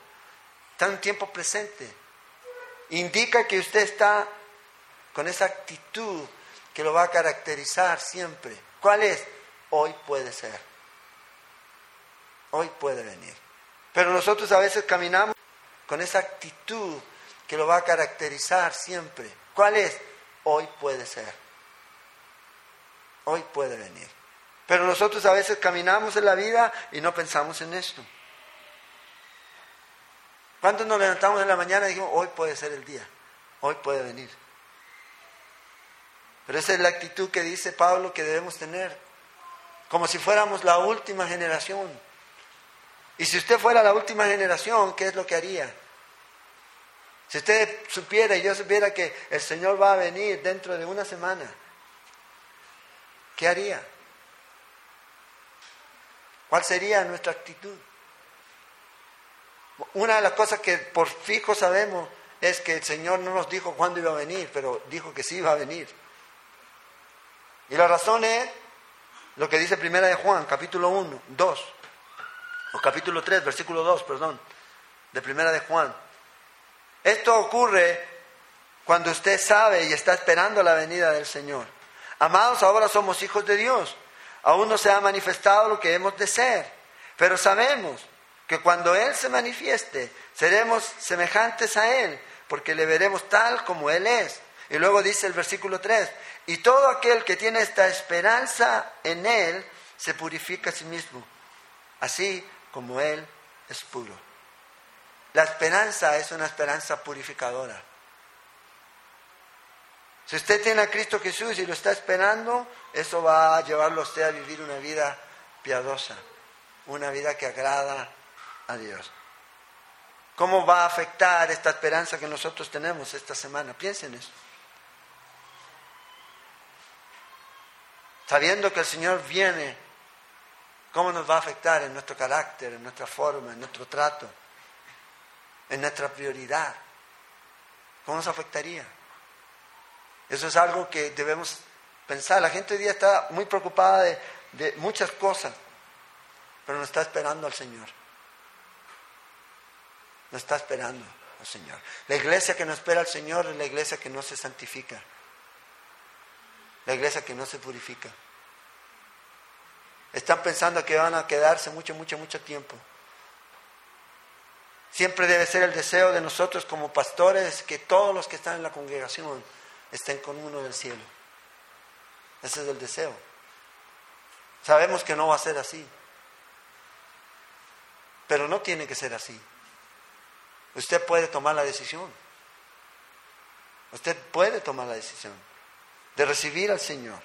está en un tiempo presente. Indica que usted está con esa actitud que lo va a caracterizar siempre. ¿Cuál es? Hoy puede ser. Hoy puede venir. Pero nosotros a veces caminamos con esa actitud que lo va a caracterizar siempre. ¿Cuál es? Hoy puede ser hoy puede venir. Pero nosotros a veces caminamos en la vida y no pensamos en esto. ¿Cuántos nos levantamos en la mañana y dijimos, hoy puede ser el día, hoy puede venir? Pero esa es la actitud que dice Pablo que debemos tener, como si fuéramos la última generación. Y si usted fuera la última generación, ¿qué es lo que haría? Si usted supiera y yo supiera que el Señor va a venir dentro de una semana, ¿qué haría? ¿Cuál sería nuestra actitud? Una de las cosas que por fijo sabemos es que el Señor no nos dijo cuándo iba a venir, pero dijo que sí iba a venir. Y la razón es lo que dice Primera de Juan, capítulo 1, 2, o capítulo 3, versículo 2, perdón, de Primera de Juan. Esto ocurre cuando usted sabe y está esperando la venida del Señor. Amados, ahora somos hijos de Dios. Aún no se ha manifestado lo que hemos de ser, pero sabemos que cuando Él se manifieste, seremos semejantes a Él, porque le veremos tal como Él es. Y luego dice el versículo 3, y todo aquel que tiene esta esperanza en Él, se purifica a sí mismo, así como Él es puro. La esperanza es una esperanza purificadora. Si usted tiene a Cristo Jesús y lo está esperando, eso va a llevarlo a usted a vivir una vida piadosa, una vida que agrada a Dios. ¿Cómo va a afectar esta esperanza que nosotros tenemos esta semana? Piensen en eso. Sabiendo que el Señor viene, ¿cómo nos va a afectar en nuestro carácter, en nuestra forma, en nuestro trato, en nuestra prioridad? ¿Cómo nos afectaría? Eso es algo que debemos pensar. La gente hoy día está muy preocupada de, de muchas cosas, pero no está esperando al Señor. No está esperando al Señor. La iglesia que no espera al Señor es la iglesia que no se santifica. La iglesia que no se purifica. Están pensando que van a quedarse mucho, mucho, mucho tiempo. Siempre debe ser el deseo de nosotros como pastores que todos los que están en la congregación estén con uno del cielo. Ese es el deseo. Sabemos que no va a ser así. Pero no tiene que ser así. Usted puede tomar la decisión. Usted puede tomar la decisión de recibir al Señor,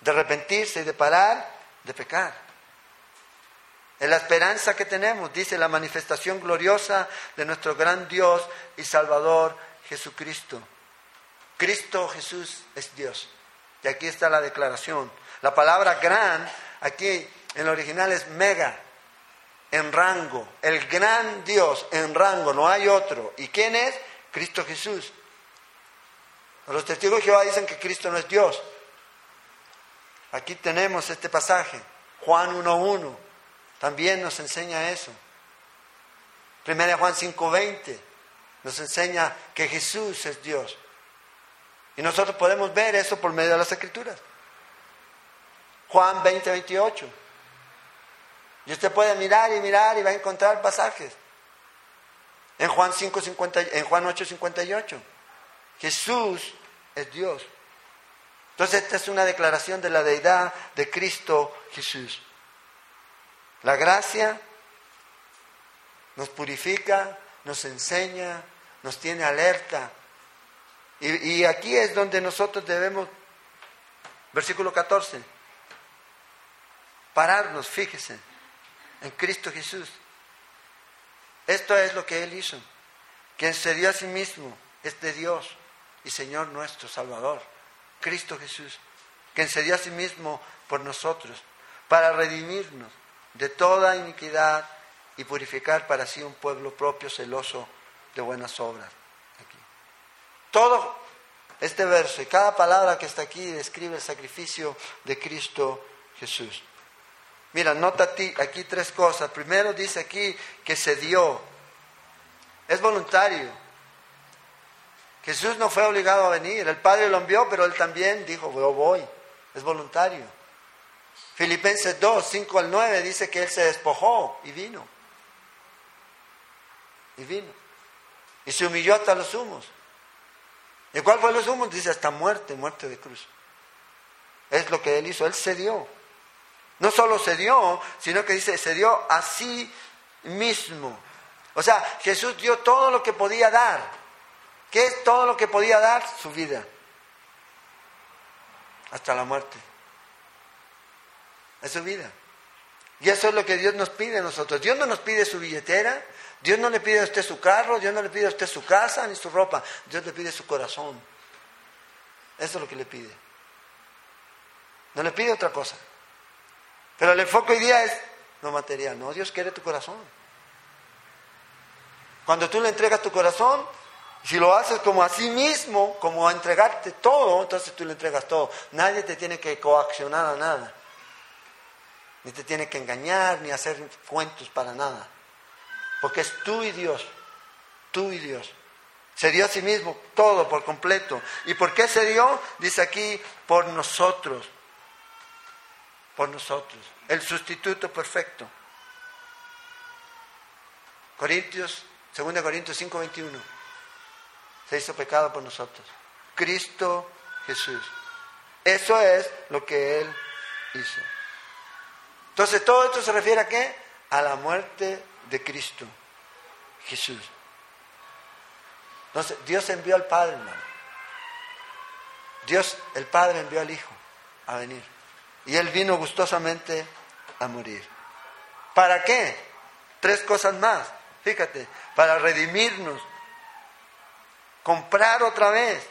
de arrepentirse y de parar de pecar. Es la esperanza que tenemos, dice la manifestación gloriosa de nuestro gran Dios y Salvador Jesucristo. Cristo Jesús es Dios. Y aquí está la declaración. La palabra gran, aquí en el original es mega, en rango. El gran Dios en rango, no hay otro. ¿Y quién es? Cristo Jesús. Los testigos de Jehová dicen que Cristo no es Dios. Aquí tenemos este pasaje, Juan 1.1, también nos enseña eso. Primera Juan 5.20 nos enseña que Jesús es Dios. Y nosotros podemos ver eso por medio de las escrituras. Juan 20, 28. Y usted puede mirar y mirar y va a encontrar pasajes. En Juan, 5, 50, en Juan 8, 58. Jesús es Dios. Entonces esta es una declaración de la deidad de Cristo Jesús. La gracia nos purifica, nos enseña, nos tiene alerta y, aquí es donde nosotros debemos, versículo 14, pararnos, fíjese, en Cristo Jesús. Esto es lo que Él hizo. Quien se dio a sí mismo es de Dios y Señor nuestro Salvador, Cristo Jesús. Quien se dio a sí mismo por nosotros, para redimirnos de toda iniquidad y purificar para sí un pueblo propio celoso de buenas obras. Todo este verso y cada palabra que está aquí describe el sacrificio de Cristo Jesús. Mira, nota aquí tres cosas. Primero dice aquí que se dio. Es voluntario. Jesús no fue obligado a venir. El Padre lo envió, pero él también dijo, yo voy. Es voluntario. Filipenses 2, 5 al 9 dice que él se despojó y vino. Y vino. Y se humilló hasta los humos. ¿Y cuál fue lo sumo? Dice hasta muerte, muerte de cruz. Es lo que él hizo, él se dio. No solo se dio, sino que dice, se dio a sí mismo. O sea, Jesús dio todo lo que podía dar. ¿Qué es todo lo que podía dar? Su vida. Hasta la muerte. Es su vida. Y eso es lo que Dios nos pide a nosotros. Dios no nos pide su billetera, Dios no le pide a usted su carro, Dios no le pide a usted su casa ni su ropa, Dios le pide su corazón. Eso es lo que le pide. No le pide otra cosa. Pero el enfoque hoy día es lo material. No, Dios quiere tu corazón. Cuando tú le entregas tu corazón, si lo haces como a sí mismo, como a entregarte todo, entonces tú le entregas todo. Nadie te tiene que coaccionar a nada. Ni te tiene que engañar, ni hacer cuentos para nada. Porque es tú y Dios, tú y Dios. Se dio a sí mismo todo por completo. ¿Y por qué se dio? Dice aquí, por nosotros. Por nosotros. El sustituto perfecto. Corintios, 2 Corintios 5, 21. Se hizo pecado por nosotros. Cristo Jesús. Eso es lo que Él hizo. Entonces, todo esto se refiere a qué? A la muerte de Cristo Jesús. Entonces, Dios envió al Padre, hermano. Dios, el Padre envió al Hijo a venir. Y Él vino gustosamente a morir. ¿Para qué? Tres cosas más. Fíjate, para redimirnos, comprar otra vez,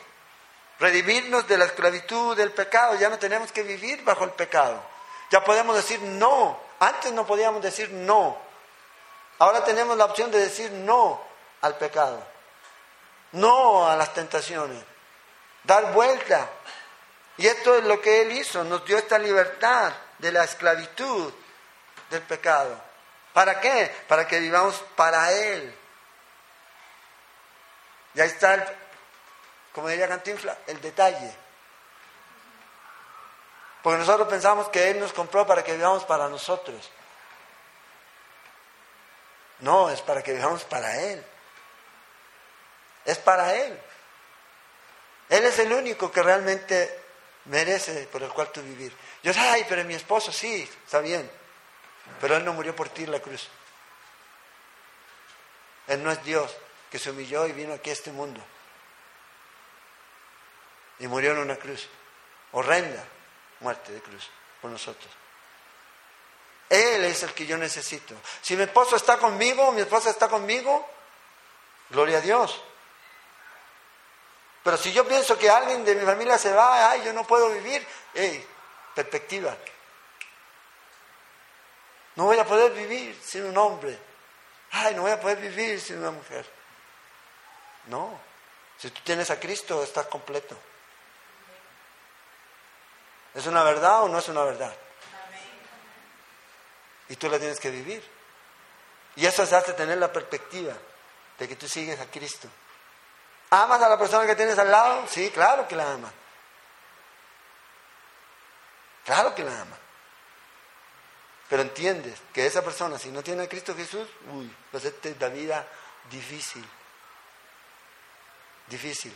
redimirnos de la esclavitud del pecado. Ya no tenemos que vivir bajo el pecado. Ya podemos decir no. Antes no podíamos decir no. Ahora tenemos la opción de decir no al pecado. No a las tentaciones. Dar vuelta. Y esto es lo que Él hizo. Nos dio esta libertad de la esclavitud del pecado. ¿Para qué? Para que vivamos para Él. Y ahí está, como diría Cantinfla, el detalle. Porque nosotros pensamos que Él nos compró para que vivamos para nosotros. No, es para que vivamos para Él. Es para Él. Él es el único que realmente merece por el cual tú vivir. Yo, ay, pero mi esposo sí, está bien. Pero Él no murió por ti en la cruz. Él no es Dios que se humilló y vino aquí a este mundo. Y murió en una cruz. Horrenda muerte de cruz por nosotros. Él es el que yo necesito. Si mi esposo está conmigo, mi esposa está conmigo, gloria a Dios. Pero si yo pienso que alguien de mi familia se va, ay, yo no puedo vivir, hey, perspectiva. No voy a poder vivir sin un hombre. Ay, no voy a poder vivir sin una mujer. No. Si tú tienes a Cristo, estás completo. ¿Es una verdad o no es una verdad? Y tú la tienes que vivir. Y eso se hace tener la perspectiva de que tú sigues a Cristo. ¿Amas a la persona que tienes al lado? Sí, claro que la ama. Claro que la ama. Pero entiendes que esa persona, si no tiene a Cristo Jesús, uy, pues esta es la vida difícil. Difícil.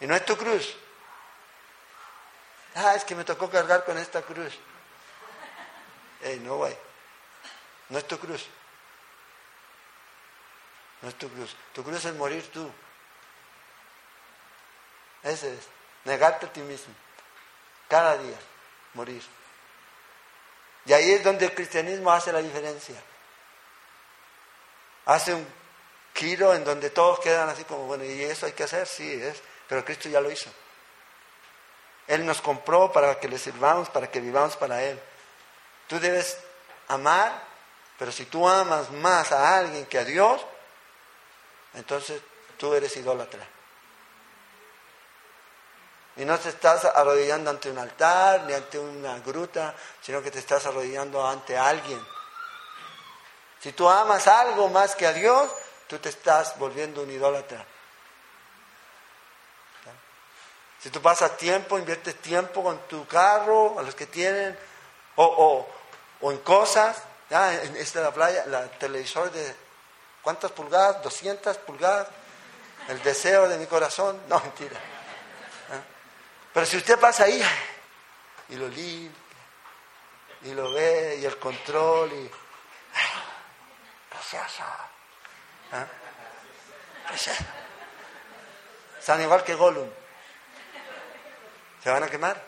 Y no es tu cruz. Ah, es que me tocó cargar con esta cruz. Ey, no, güey. No es tu cruz. No es tu cruz. Tu cruz es morir tú. Ese es. Negarte a ti mismo. Cada día. Morir. Y ahí es donde el cristianismo hace la diferencia. Hace un giro en donde todos quedan así como, bueno, ¿y eso hay que hacer? Sí, es. Pero Cristo ya lo hizo. Él nos compró para que le sirvamos, para que vivamos para Él. Tú debes amar, pero si tú amas más a alguien que a Dios, entonces tú eres idólatra. Y no te estás arrodillando ante un altar ni ante una gruta, sino que te estás arrodillando ante alguien. Si tú amas algo más que a Dios, tú te estás volviendo un idólatra. Si tú pasas tiempo, inviertes tiempo con tu carro, a los que tienen, o, en cosas, ya, en esta la playa, el televisor de ¿cuántas pulgadas? 200 pulgadas, el deseo de mi corazón, no, mentira. Pero si usted pasa ahí y lo limpia, y lo ve, y el control, y. Precioso. ¿Ah? Igual que Gollum. Se van a quemar.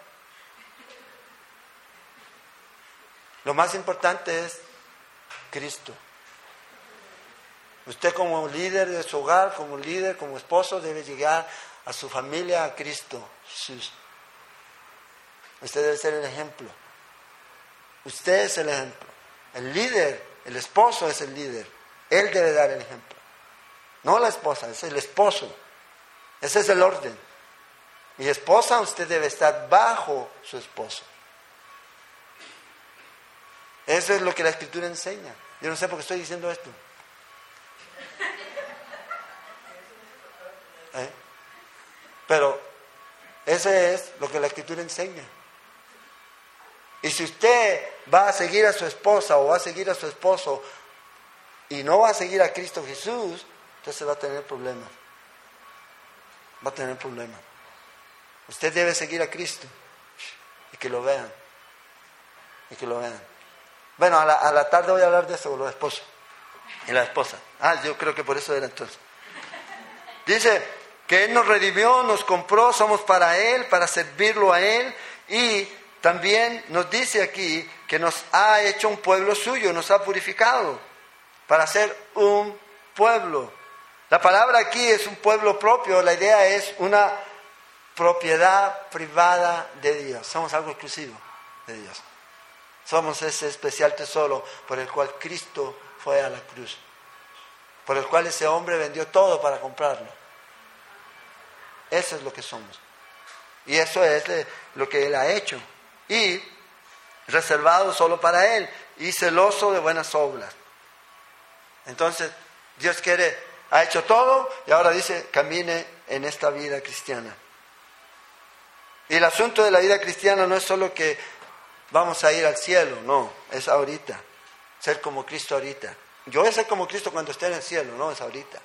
Lo más importante es Cristo. Usted como líder de su hogar, como líder, como esposo, debe llegar a su familia a Cristo. Usted debe ser el ejemplo. Usted es el ejemplo. El líder, el esposo es el líder. Él debe dar el ejemplo. No la esposa, es el esposo. Ese es el orden. Mi esposa, usted debe estar bajo su esposo. Eso es lo que la escritura enseña. Yo no sé por qué estoy diciendo esto. ¿Eh? Pero ese es lo que la escritura enseña. Y si usted va a seguir a su esposa o va a seguir a su esposo y no va a seguir a Cristo Jesús, entonces va a tener problemas. Va a tener problemas. Usted debe seguir a Cristo y que lo vean. Y que lo vean. Bueno, a la, tarde voy a hablar de eso los esposos y la esposa. Ah, yo creo que por eso era entonces. Dice, que Él nos redimió, nos compró, somos para Él, para servirlo a Él y también nos dice aquí que nos ha hecho un pueblo suyo, nos ha purificado para ser un pueblo. La palabra aquí es un pueblo propio, la idea es una propiedad privada de Dios. Somos algo exclusivo de Dios. Somos ese especial tesoro por el cual Cristo fue a la cruz, por el cual ese hombre vendió todo para comprarlo. Eso es lo que somos. Y eso es lo que Él ha hecho. Y reservado solo para Él y celoso de buenas obras. Entonces, Dios quiere, ha hecho todo y ahora dice, camine en esta vida cristiana. Y el asunto de la vida cristiana no es solo que vamos a ir al cielo, no, es ahorita, ser como Cristo ahorita. Yo voy a ser como Cristo cuando esté en el cielo, no, es ahorita.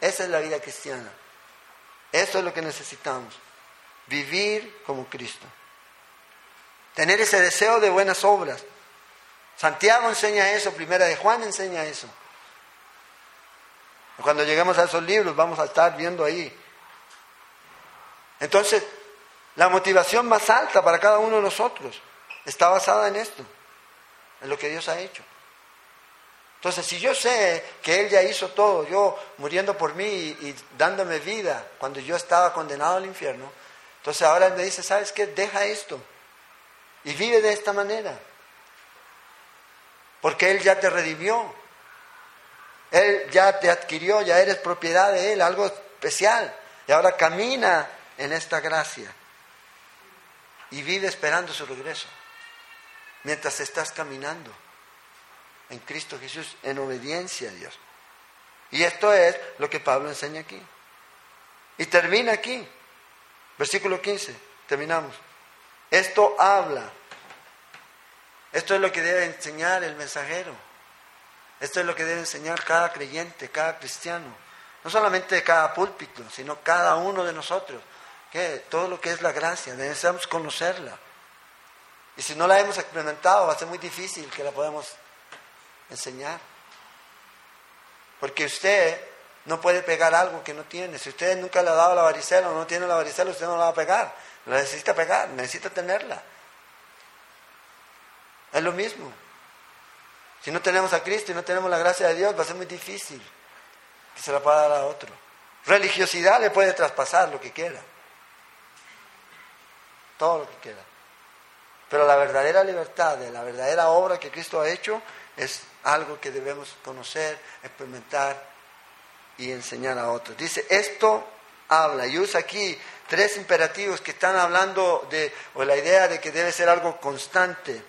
Esa es la vida cristiana. Eso es lo que necesitamos. Vivir como Cristo. Tener ese deseo de buenas obras. Santiago enseña eso, primera de Juan enseña eso. Cuando lleguemos a esos libros vamos a estar viendo ahí. Entonces, la motivación más alta para cada uno de nosotros está basada en esto, en lo que Dios ha hecho. Entonces, si yo sé que Él ya hizo todo, yo muriendo por mí y, dándome vida cuando yo estaba condenado al infierno, entonces ahora Él me dice, ¿sabes qué? Deja esto y vive de esta manera. Porque Él ya te redimió. Él ya te adquirió, ya eres propiedad de Él, algo especial. Y ahora camina en esta gracia. Y vive esperando su regreso. Mientras estás caminando en Cristo Jesús, en obediencia a Dios. Y esto es lo que Pablo enseña aquí. Y termina aquí. Versículo 15. Terminamos. Esto habla. Esto es lo que debe enseñar el mensajero. Esto es lo que debe enseñar cada creyente, cada cristiano. No solamente cada púlpito, sino cada uno de nosotros. Que todo lo que es la gracia, necesitamos conocerla. Y si no la hemos experimentado, va a ser muy difícil que la podamos enseñar. Porque usted no puede pegar algo que no tiene. Si usted nunca le ha dado la varicela o no tiene la varicela, usted no la va a pegar. La necesita pegar, necesita tenerla. Es lo mismo. Si no tenemos a Cristo y no tenemos la gracia de Dios, va a ser muy difícil que se la pueda dar a otro. Religiosidad le puede traspasar lo que quiera. Todo lo que quiera. Pero la verdadera libertad, la verdadera obra que Cristo ha hecho, es algo que debemos conocer, experimentar y enseñar a otros. Dice, esto habla y usa aquí tres imperativos que están hablando de, o la idea de que debe ser algo constante.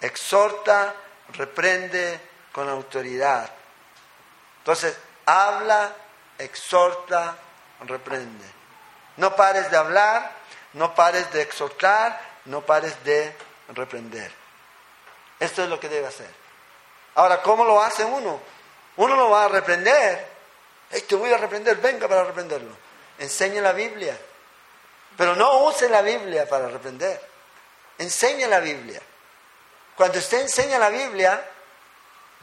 Exhorta, reprende con autoridad. Entonces, habla, exhorta, reprende. No pares de hablar, no pares de exhortar, no pares de reprender. Esto es lo que debe hacer. Ahora, ¿cómo lo hace uno? Uno lo va a reprender. te voy a reprender, venga para reprenderlo. Enseña la Biblia. Pero no use la Biblia para reprender. Enseña la Biblia. Cuando usted enseña la Biblia,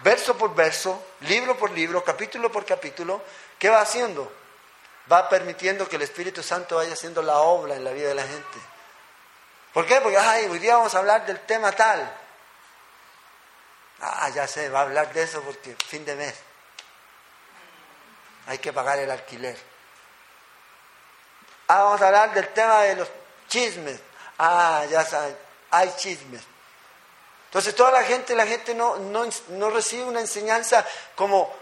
verso por verso, libro por libro, capítulo por capítulo, ¿qué va haciendo? Va permitiendo que el Espíritu Santo vaya haciendo la obra en la vida de la gente. ¿Por qué? Porque hoy día vamos a hablar del tema tal. Ah, ya sé, va a hablar de eso porque fin de mes. Hay que pagar el alquiler. Ah, vamos a hablar del tema de los chismes. Ah, ya saben, hay chismes. Entonces toda la gente, la gente no, no, no recibe una enseñanza como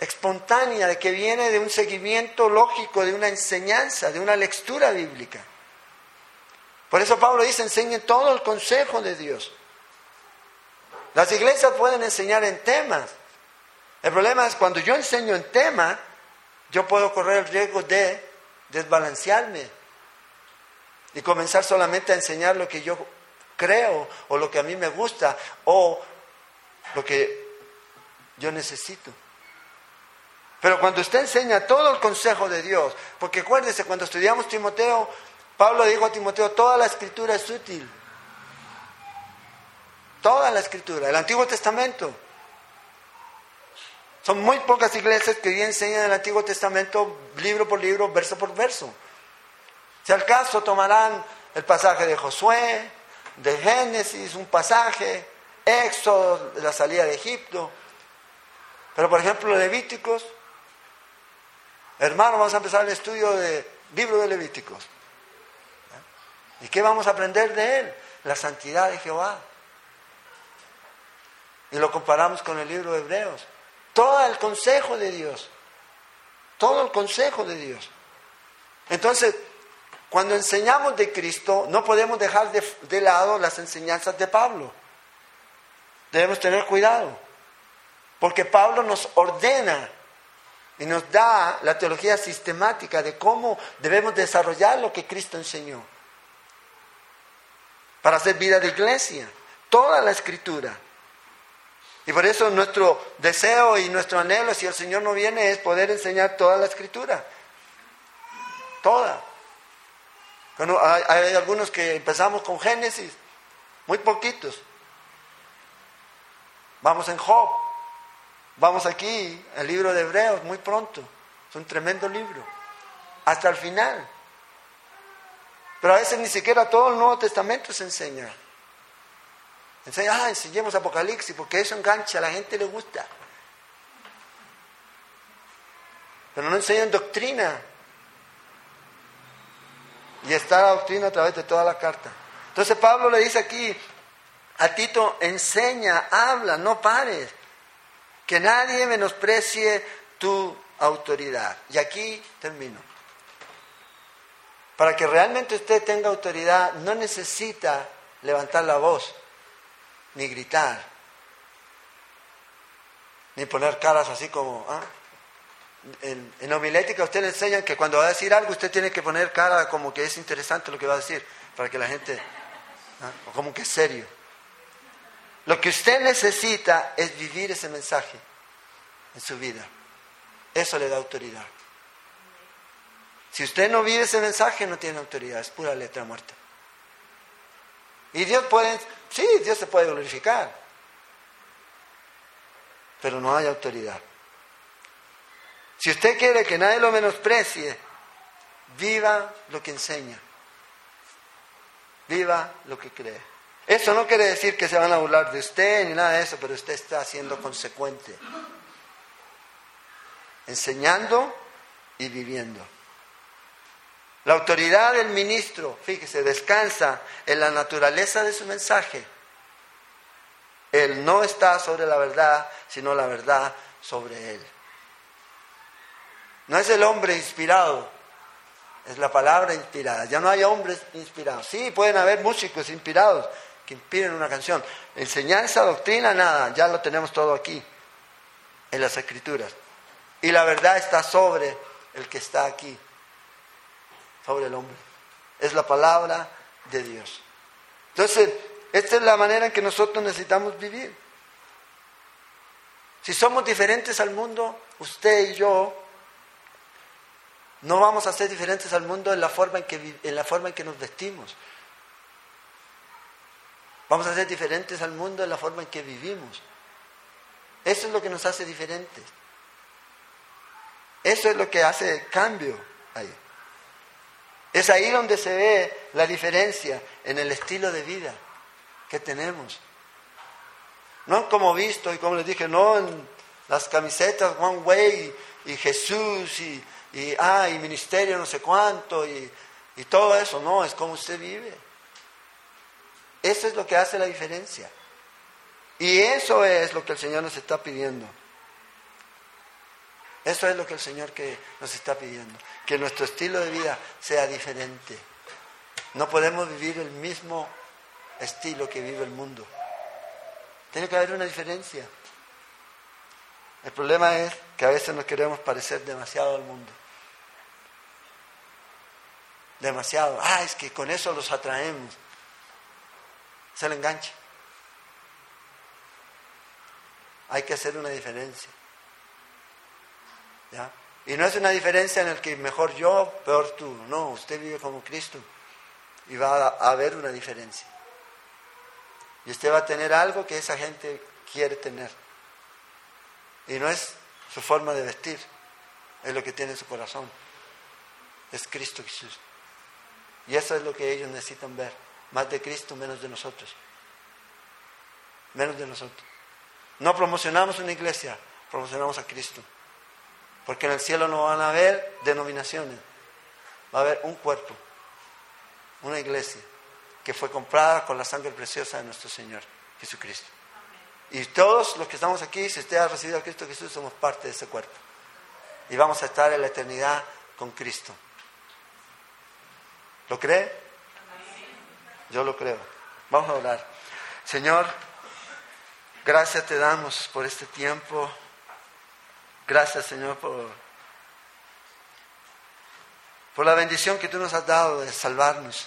espontánea, de que viene de un seguimiento lógico, de una enseñanza, de una lectura bíblica. Por eso Pablo dice, enseñen todo el consejo de Dios. Las iglesias pueden enseñar en temas. El problema es cuando yo enseño en tema, yo puedo correr el riesgo de desbalancearme y comenzar solamente a enseñar lo que yo creo o lo que a mí me gusta o lo que yo necesito. Pero cuando usted enseña todo el consejo de Dios, porque acuérdese, cuando estudiamos Timoteo, Pablo dijo a Timoteo, toda la escritura es útil Toda la escritura, el Antiguo Testamento. Son muy pocas iglesias que hoy enseñan el Antiguo Testamento libro por libro, verso por verso. Si al caso tomarán el pasaje de Josué, de Génesis, un pasaje, Éxodo, la salida de Egipto. Pero por ejemplo, Levíticos, hermano, vamos a empezar el estudio del libro de Levíticos. ¿Y qué vamos a aprender de él? La santidad de Jehová. Y lo comparamos con el libro de Hebreos. Todo el consejo de Dios. Todo el consejo de Dios. Entonces, cuando enseñamos de Cristo, no podemos dejar de, lado las enseñanzas de Pablo. Debemos tener cuidado, porque Pablo nos ordena y nos da la teología sistemática de cómo debemos desarrollar lo que Cristo enseñó para hacer vida de iglesia, toda la escritura. Y por eso nuestro deseo y nuestro anhelo, si el Señor no viene, es poder enseñar toda la escritura. Toda hay, algunos que empezamos con Génesis, muy poquitos. Vamos en Job, vamos aquí, el libro de Hebreos, muy pronto. Es un tremendo libro, hasta el final. Pero a veces ni siquiera todo el Nuevo Testamento se enseña. Enseña, ah, enseñemos Apocalipsis, porque eso engancha, a la gente le gusta. Pero no enseñan doctrina, y está la doctrina a través de toda la carta. Entonces Pablo le dice aquí a Tito, enseña, habla, no pares, que nadie menosprecie tu autoridad. Y aquí termino. Para que realmente usted tenga autoridad, no necesita levantar la voz, ni gritar, ni poner caras así como, ¿ah? en, en, homilética usted le enseñan que cuando va a decir algo usted tiene que poner cara como que es interesante lo que va a decir, para que la gente, ¿ah? como que es serio. Lo que usted necesita es vivir ese mensaje en su vida. Eso le da autoridad. Si usted no vive ese mensaje, no tiene autoridad, es pura letra muerta. Y Dios puede, sí, Dios se puede glorificar, pero no hay autoridad. Si usted quiere que nadie lo menosprecie, viva lo que enseña. Viva lo que cree. Eso no quiere decir que se van a burlar de usted ni nada de eso, pero usted está siendo consecuente. Enseñando y viviendo. La autoridad del ministro, fíjese, descansa en la naturaleza de su mensaje. Él no está sobre la verdad, sino la verdad sobre él. No es el hombre inspirado, es la palabra inspirada. Ya no hay hombres inspirados. Sí, pueden haber músicos inspirados que inspiren una canción. Enseñanza, doctrina, nada. Ya lo tenemos todo aquí, en las escrituras. Y la verdad está sobre el que está aquí, sobre el hombre. Es la palabra de Dios. Entonces, esta es la manera en que nosotros necesitamos vivir. Si somos diferentes al mundo, usted y yo, no vamos a ser diferentes al mundo en la forma en que, en la forma en que nos vestimos. Vamos a ser diferentes al mundo en la forma en que vivimos. Eso es lo que nos hace diferentes. Eso es lo que hace cambio ahí. Es ahí donde se ve la diferencia en el estilo de vida que tenemos. No como visto y como les dije, no en las camisetas One Way y Jesús y y, ah, ministerio no sé cuánto, y, y todo eso, no, es como usted vive. Eso es lo que hace la diferencia. Y eso es lo que el Señor nos está pidiendo. Eso es lo que el Señor que nos está pidiendo. Que nuestro estilo de vida sea diferente. No podemos vivir el mismo estilo que vive el mundo. Tiene que haber una diferencia. El problema es que a veces nos queremos parecer demasiado al mundo demasiado. Ah, es que con eso los atraemos. Se le engancha. Hay que hacer una diferencia. ¿Ya? Y no es una diferencia en el que mejor yo, peor tú. No, usted vive como Cristo. Y va a haber una diferencia. Y usted va a tener algo que esa gente quiere tener. Y no es su forma de vestir, es lo que tiene en su corazón. Es Cristo Jesús. Y eso es lo que ellos necesitan ver. Más de Cristo, menos de nosotros. Menos de nosotros. No promocionamos una iglesia, promocionamos a Cristo. Porque en el cielo no van a haber denominaciones. Va a haber un cuerpo, una iglesia que fue comprada con la sangre preciosa de nuestro Señor Jesucristo. Y todos los que estamos aquí, si usted ha recibido a Cristo Jesús, somos parte de ese cuerpo. Y vamos a estar en la eternidad con Cristo. ¿Lo cree? Yo lo creo. Vamos a orar. Señor, gracias te damos por este tiempo. Gracias, Señor, por, la bendición que tú nos has dado de salvarnos.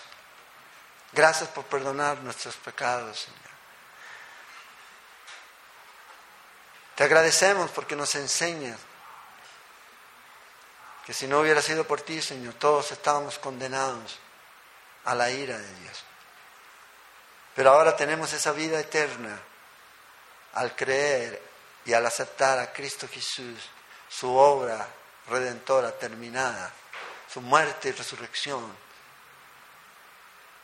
Gracias por perdonar nuestros pecados, Señor. Te agradecemos porque nos enseñas que si no hubiera sido por ti, Señor, todos estábamos condenados a la ira de Dios. Pero ahora tenemos esa vida eterna al creer y al aceptar a Cristo Jesús, su obra redentora terminada, su muerte y resurrección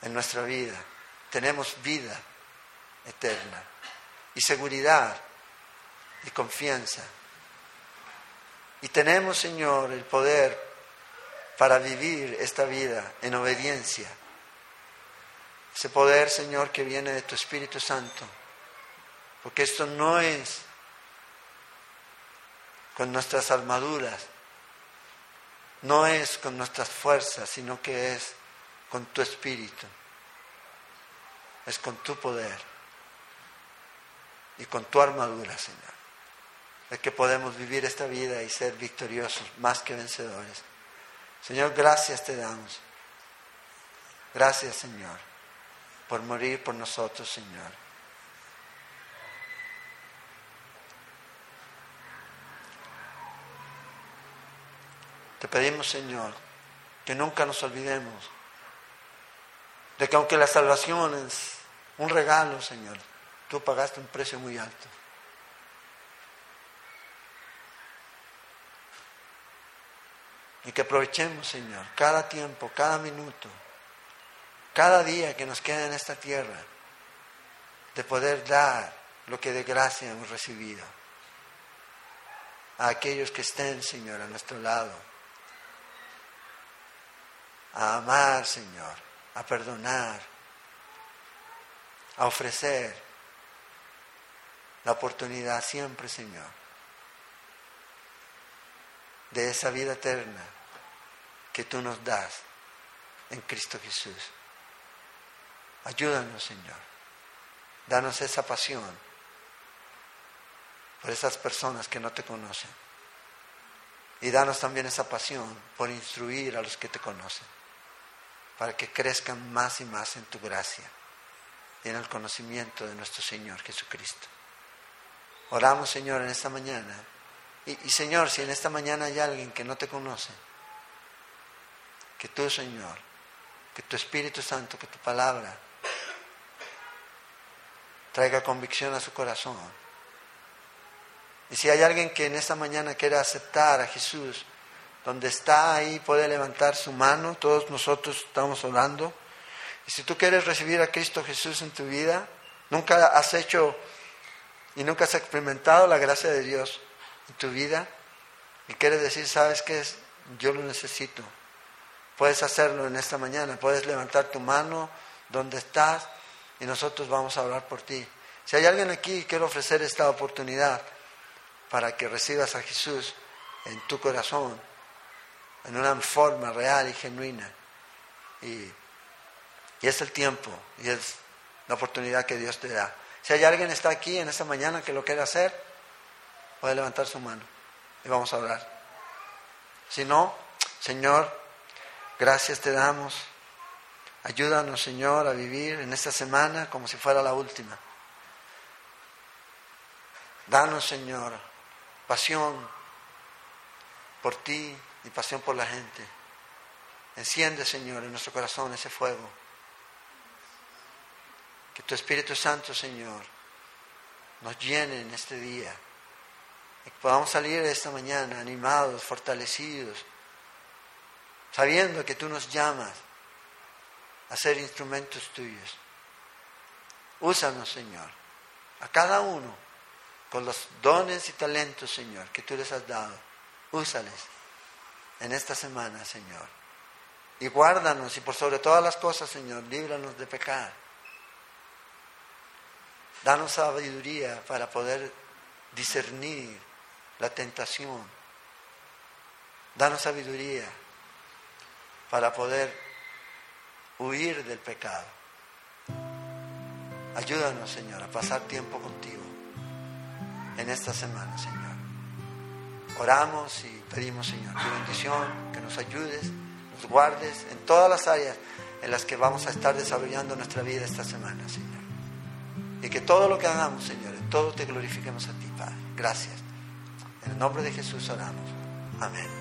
en nuestra vida. Tenemos vida eterna y seguridad y confianza. Y tenemos, Señor, el poder para vivir esta vida en obediencia. Ese poder, Señor, que viene de tu Espíritu Santo. Porque esto no es con nuestras armaduras, no es con nuestras fuerzas, sino que es con tu Espíritu. Es con tu poder y con tu armadura, Señor de que podemos vivir esta vida y ser victoriosos, más que vencedores. Señor, gracias te damos. Gracias, Señor, por morir por nosotros, Señor. Te pedimos, Señor, que nunca nos olvidemos de que aunque la salvación es un regalo, Señor, tú pagaste un precio muy alto. Y que aprovechemos, Señor, cada tiempo, cada minuto, cada día que nos queda en esta tierra, de poder dar lo que de gracia hemos recibido a aquellos que estén, Señor, a nuestro lado. A amar, Señor, a perdonar, a ofrecer la oportunidad siempre, Señor de esa vida eterna que tú nos das en Cristo Jesús. Ayúdanos, Señor. Danos esa pasión por esas personas que no te conocen. Y danos también esa pasión por instruir a los que te conocen, para que crezcan más y más en tu gracia y en el conocimiento de nuestro Señor Jesucristo. Oramos, Señor, en esta mañana y, Señor, si en esta mañana hay alguien que no te conoce, que tú, Señor, que tu Espíritu Santo, que tu palabra traiga convicción a su corazón. Y si hay alguien que en esta mañana quiere aceptar a Jesús, donde está ahí puede levantar su mano, todos nosotros estamos orando. Y si tú quieres recibir a Cristo Jesús en tu vida, nunca has hecho y nunca has experimentado la gracia de Dios, tu vida y quieres decir, ¿sabes qué es? Yo lo necesito. Puedes hacerlo en esta mañana, puedes levantar tu mano donde estás y nosotros vamos a hablar por ti. Si hay alguien aquí que quiere ofrecer esta oportunidad para que recibas a Jesús en tu corazón, en una forma real y genuina, y, y es el tiempo y es la oportunidad que Dios te da. Si hay alguien que está aquí en esta mañana que lo quiere hacer, puede levantar su mano y vamos a orar. Si no, Señor, gracias te damos. Ayúdanos, Señor, a vivir en esta semana como si fuera la última. Danos, Señor, pasión por ti y pasión por la gente. Enciende, Señor, en nuestro corazón ese fuego. Que tu Espíritu Santo, Señor, nos llene en este día Y que podamos salir esta mañana animados, fortalecidos, sabiendo que tú nos llamas a ser instrumentos tuyos. Úsanos, Señor, a cada uno con los dones y talentos, Señor, que tú les has dado. Úsales en esta semana, Señor. Y guárdanos y por sobre todas las cosas, Señor, líbranos de pecar. Danos sabiduría para poder discernir la tentación. Danos sabiduría para poder huir del pecado. Ayúdanos, Señor, a pasar tiempo contigo en esta semana, Señor. Oramos y pedimos, Señor, tu bendición, que nos ayudes, nos guardes en todas las áreas en las que vamos a estar desarrollando nuestra vida esta semana, Señor. Y que todo lo que hagamos, Señor, en todo te glorifiquemos a ti, Padre. Gracias. En el nombre de Jesús oramos. Amén.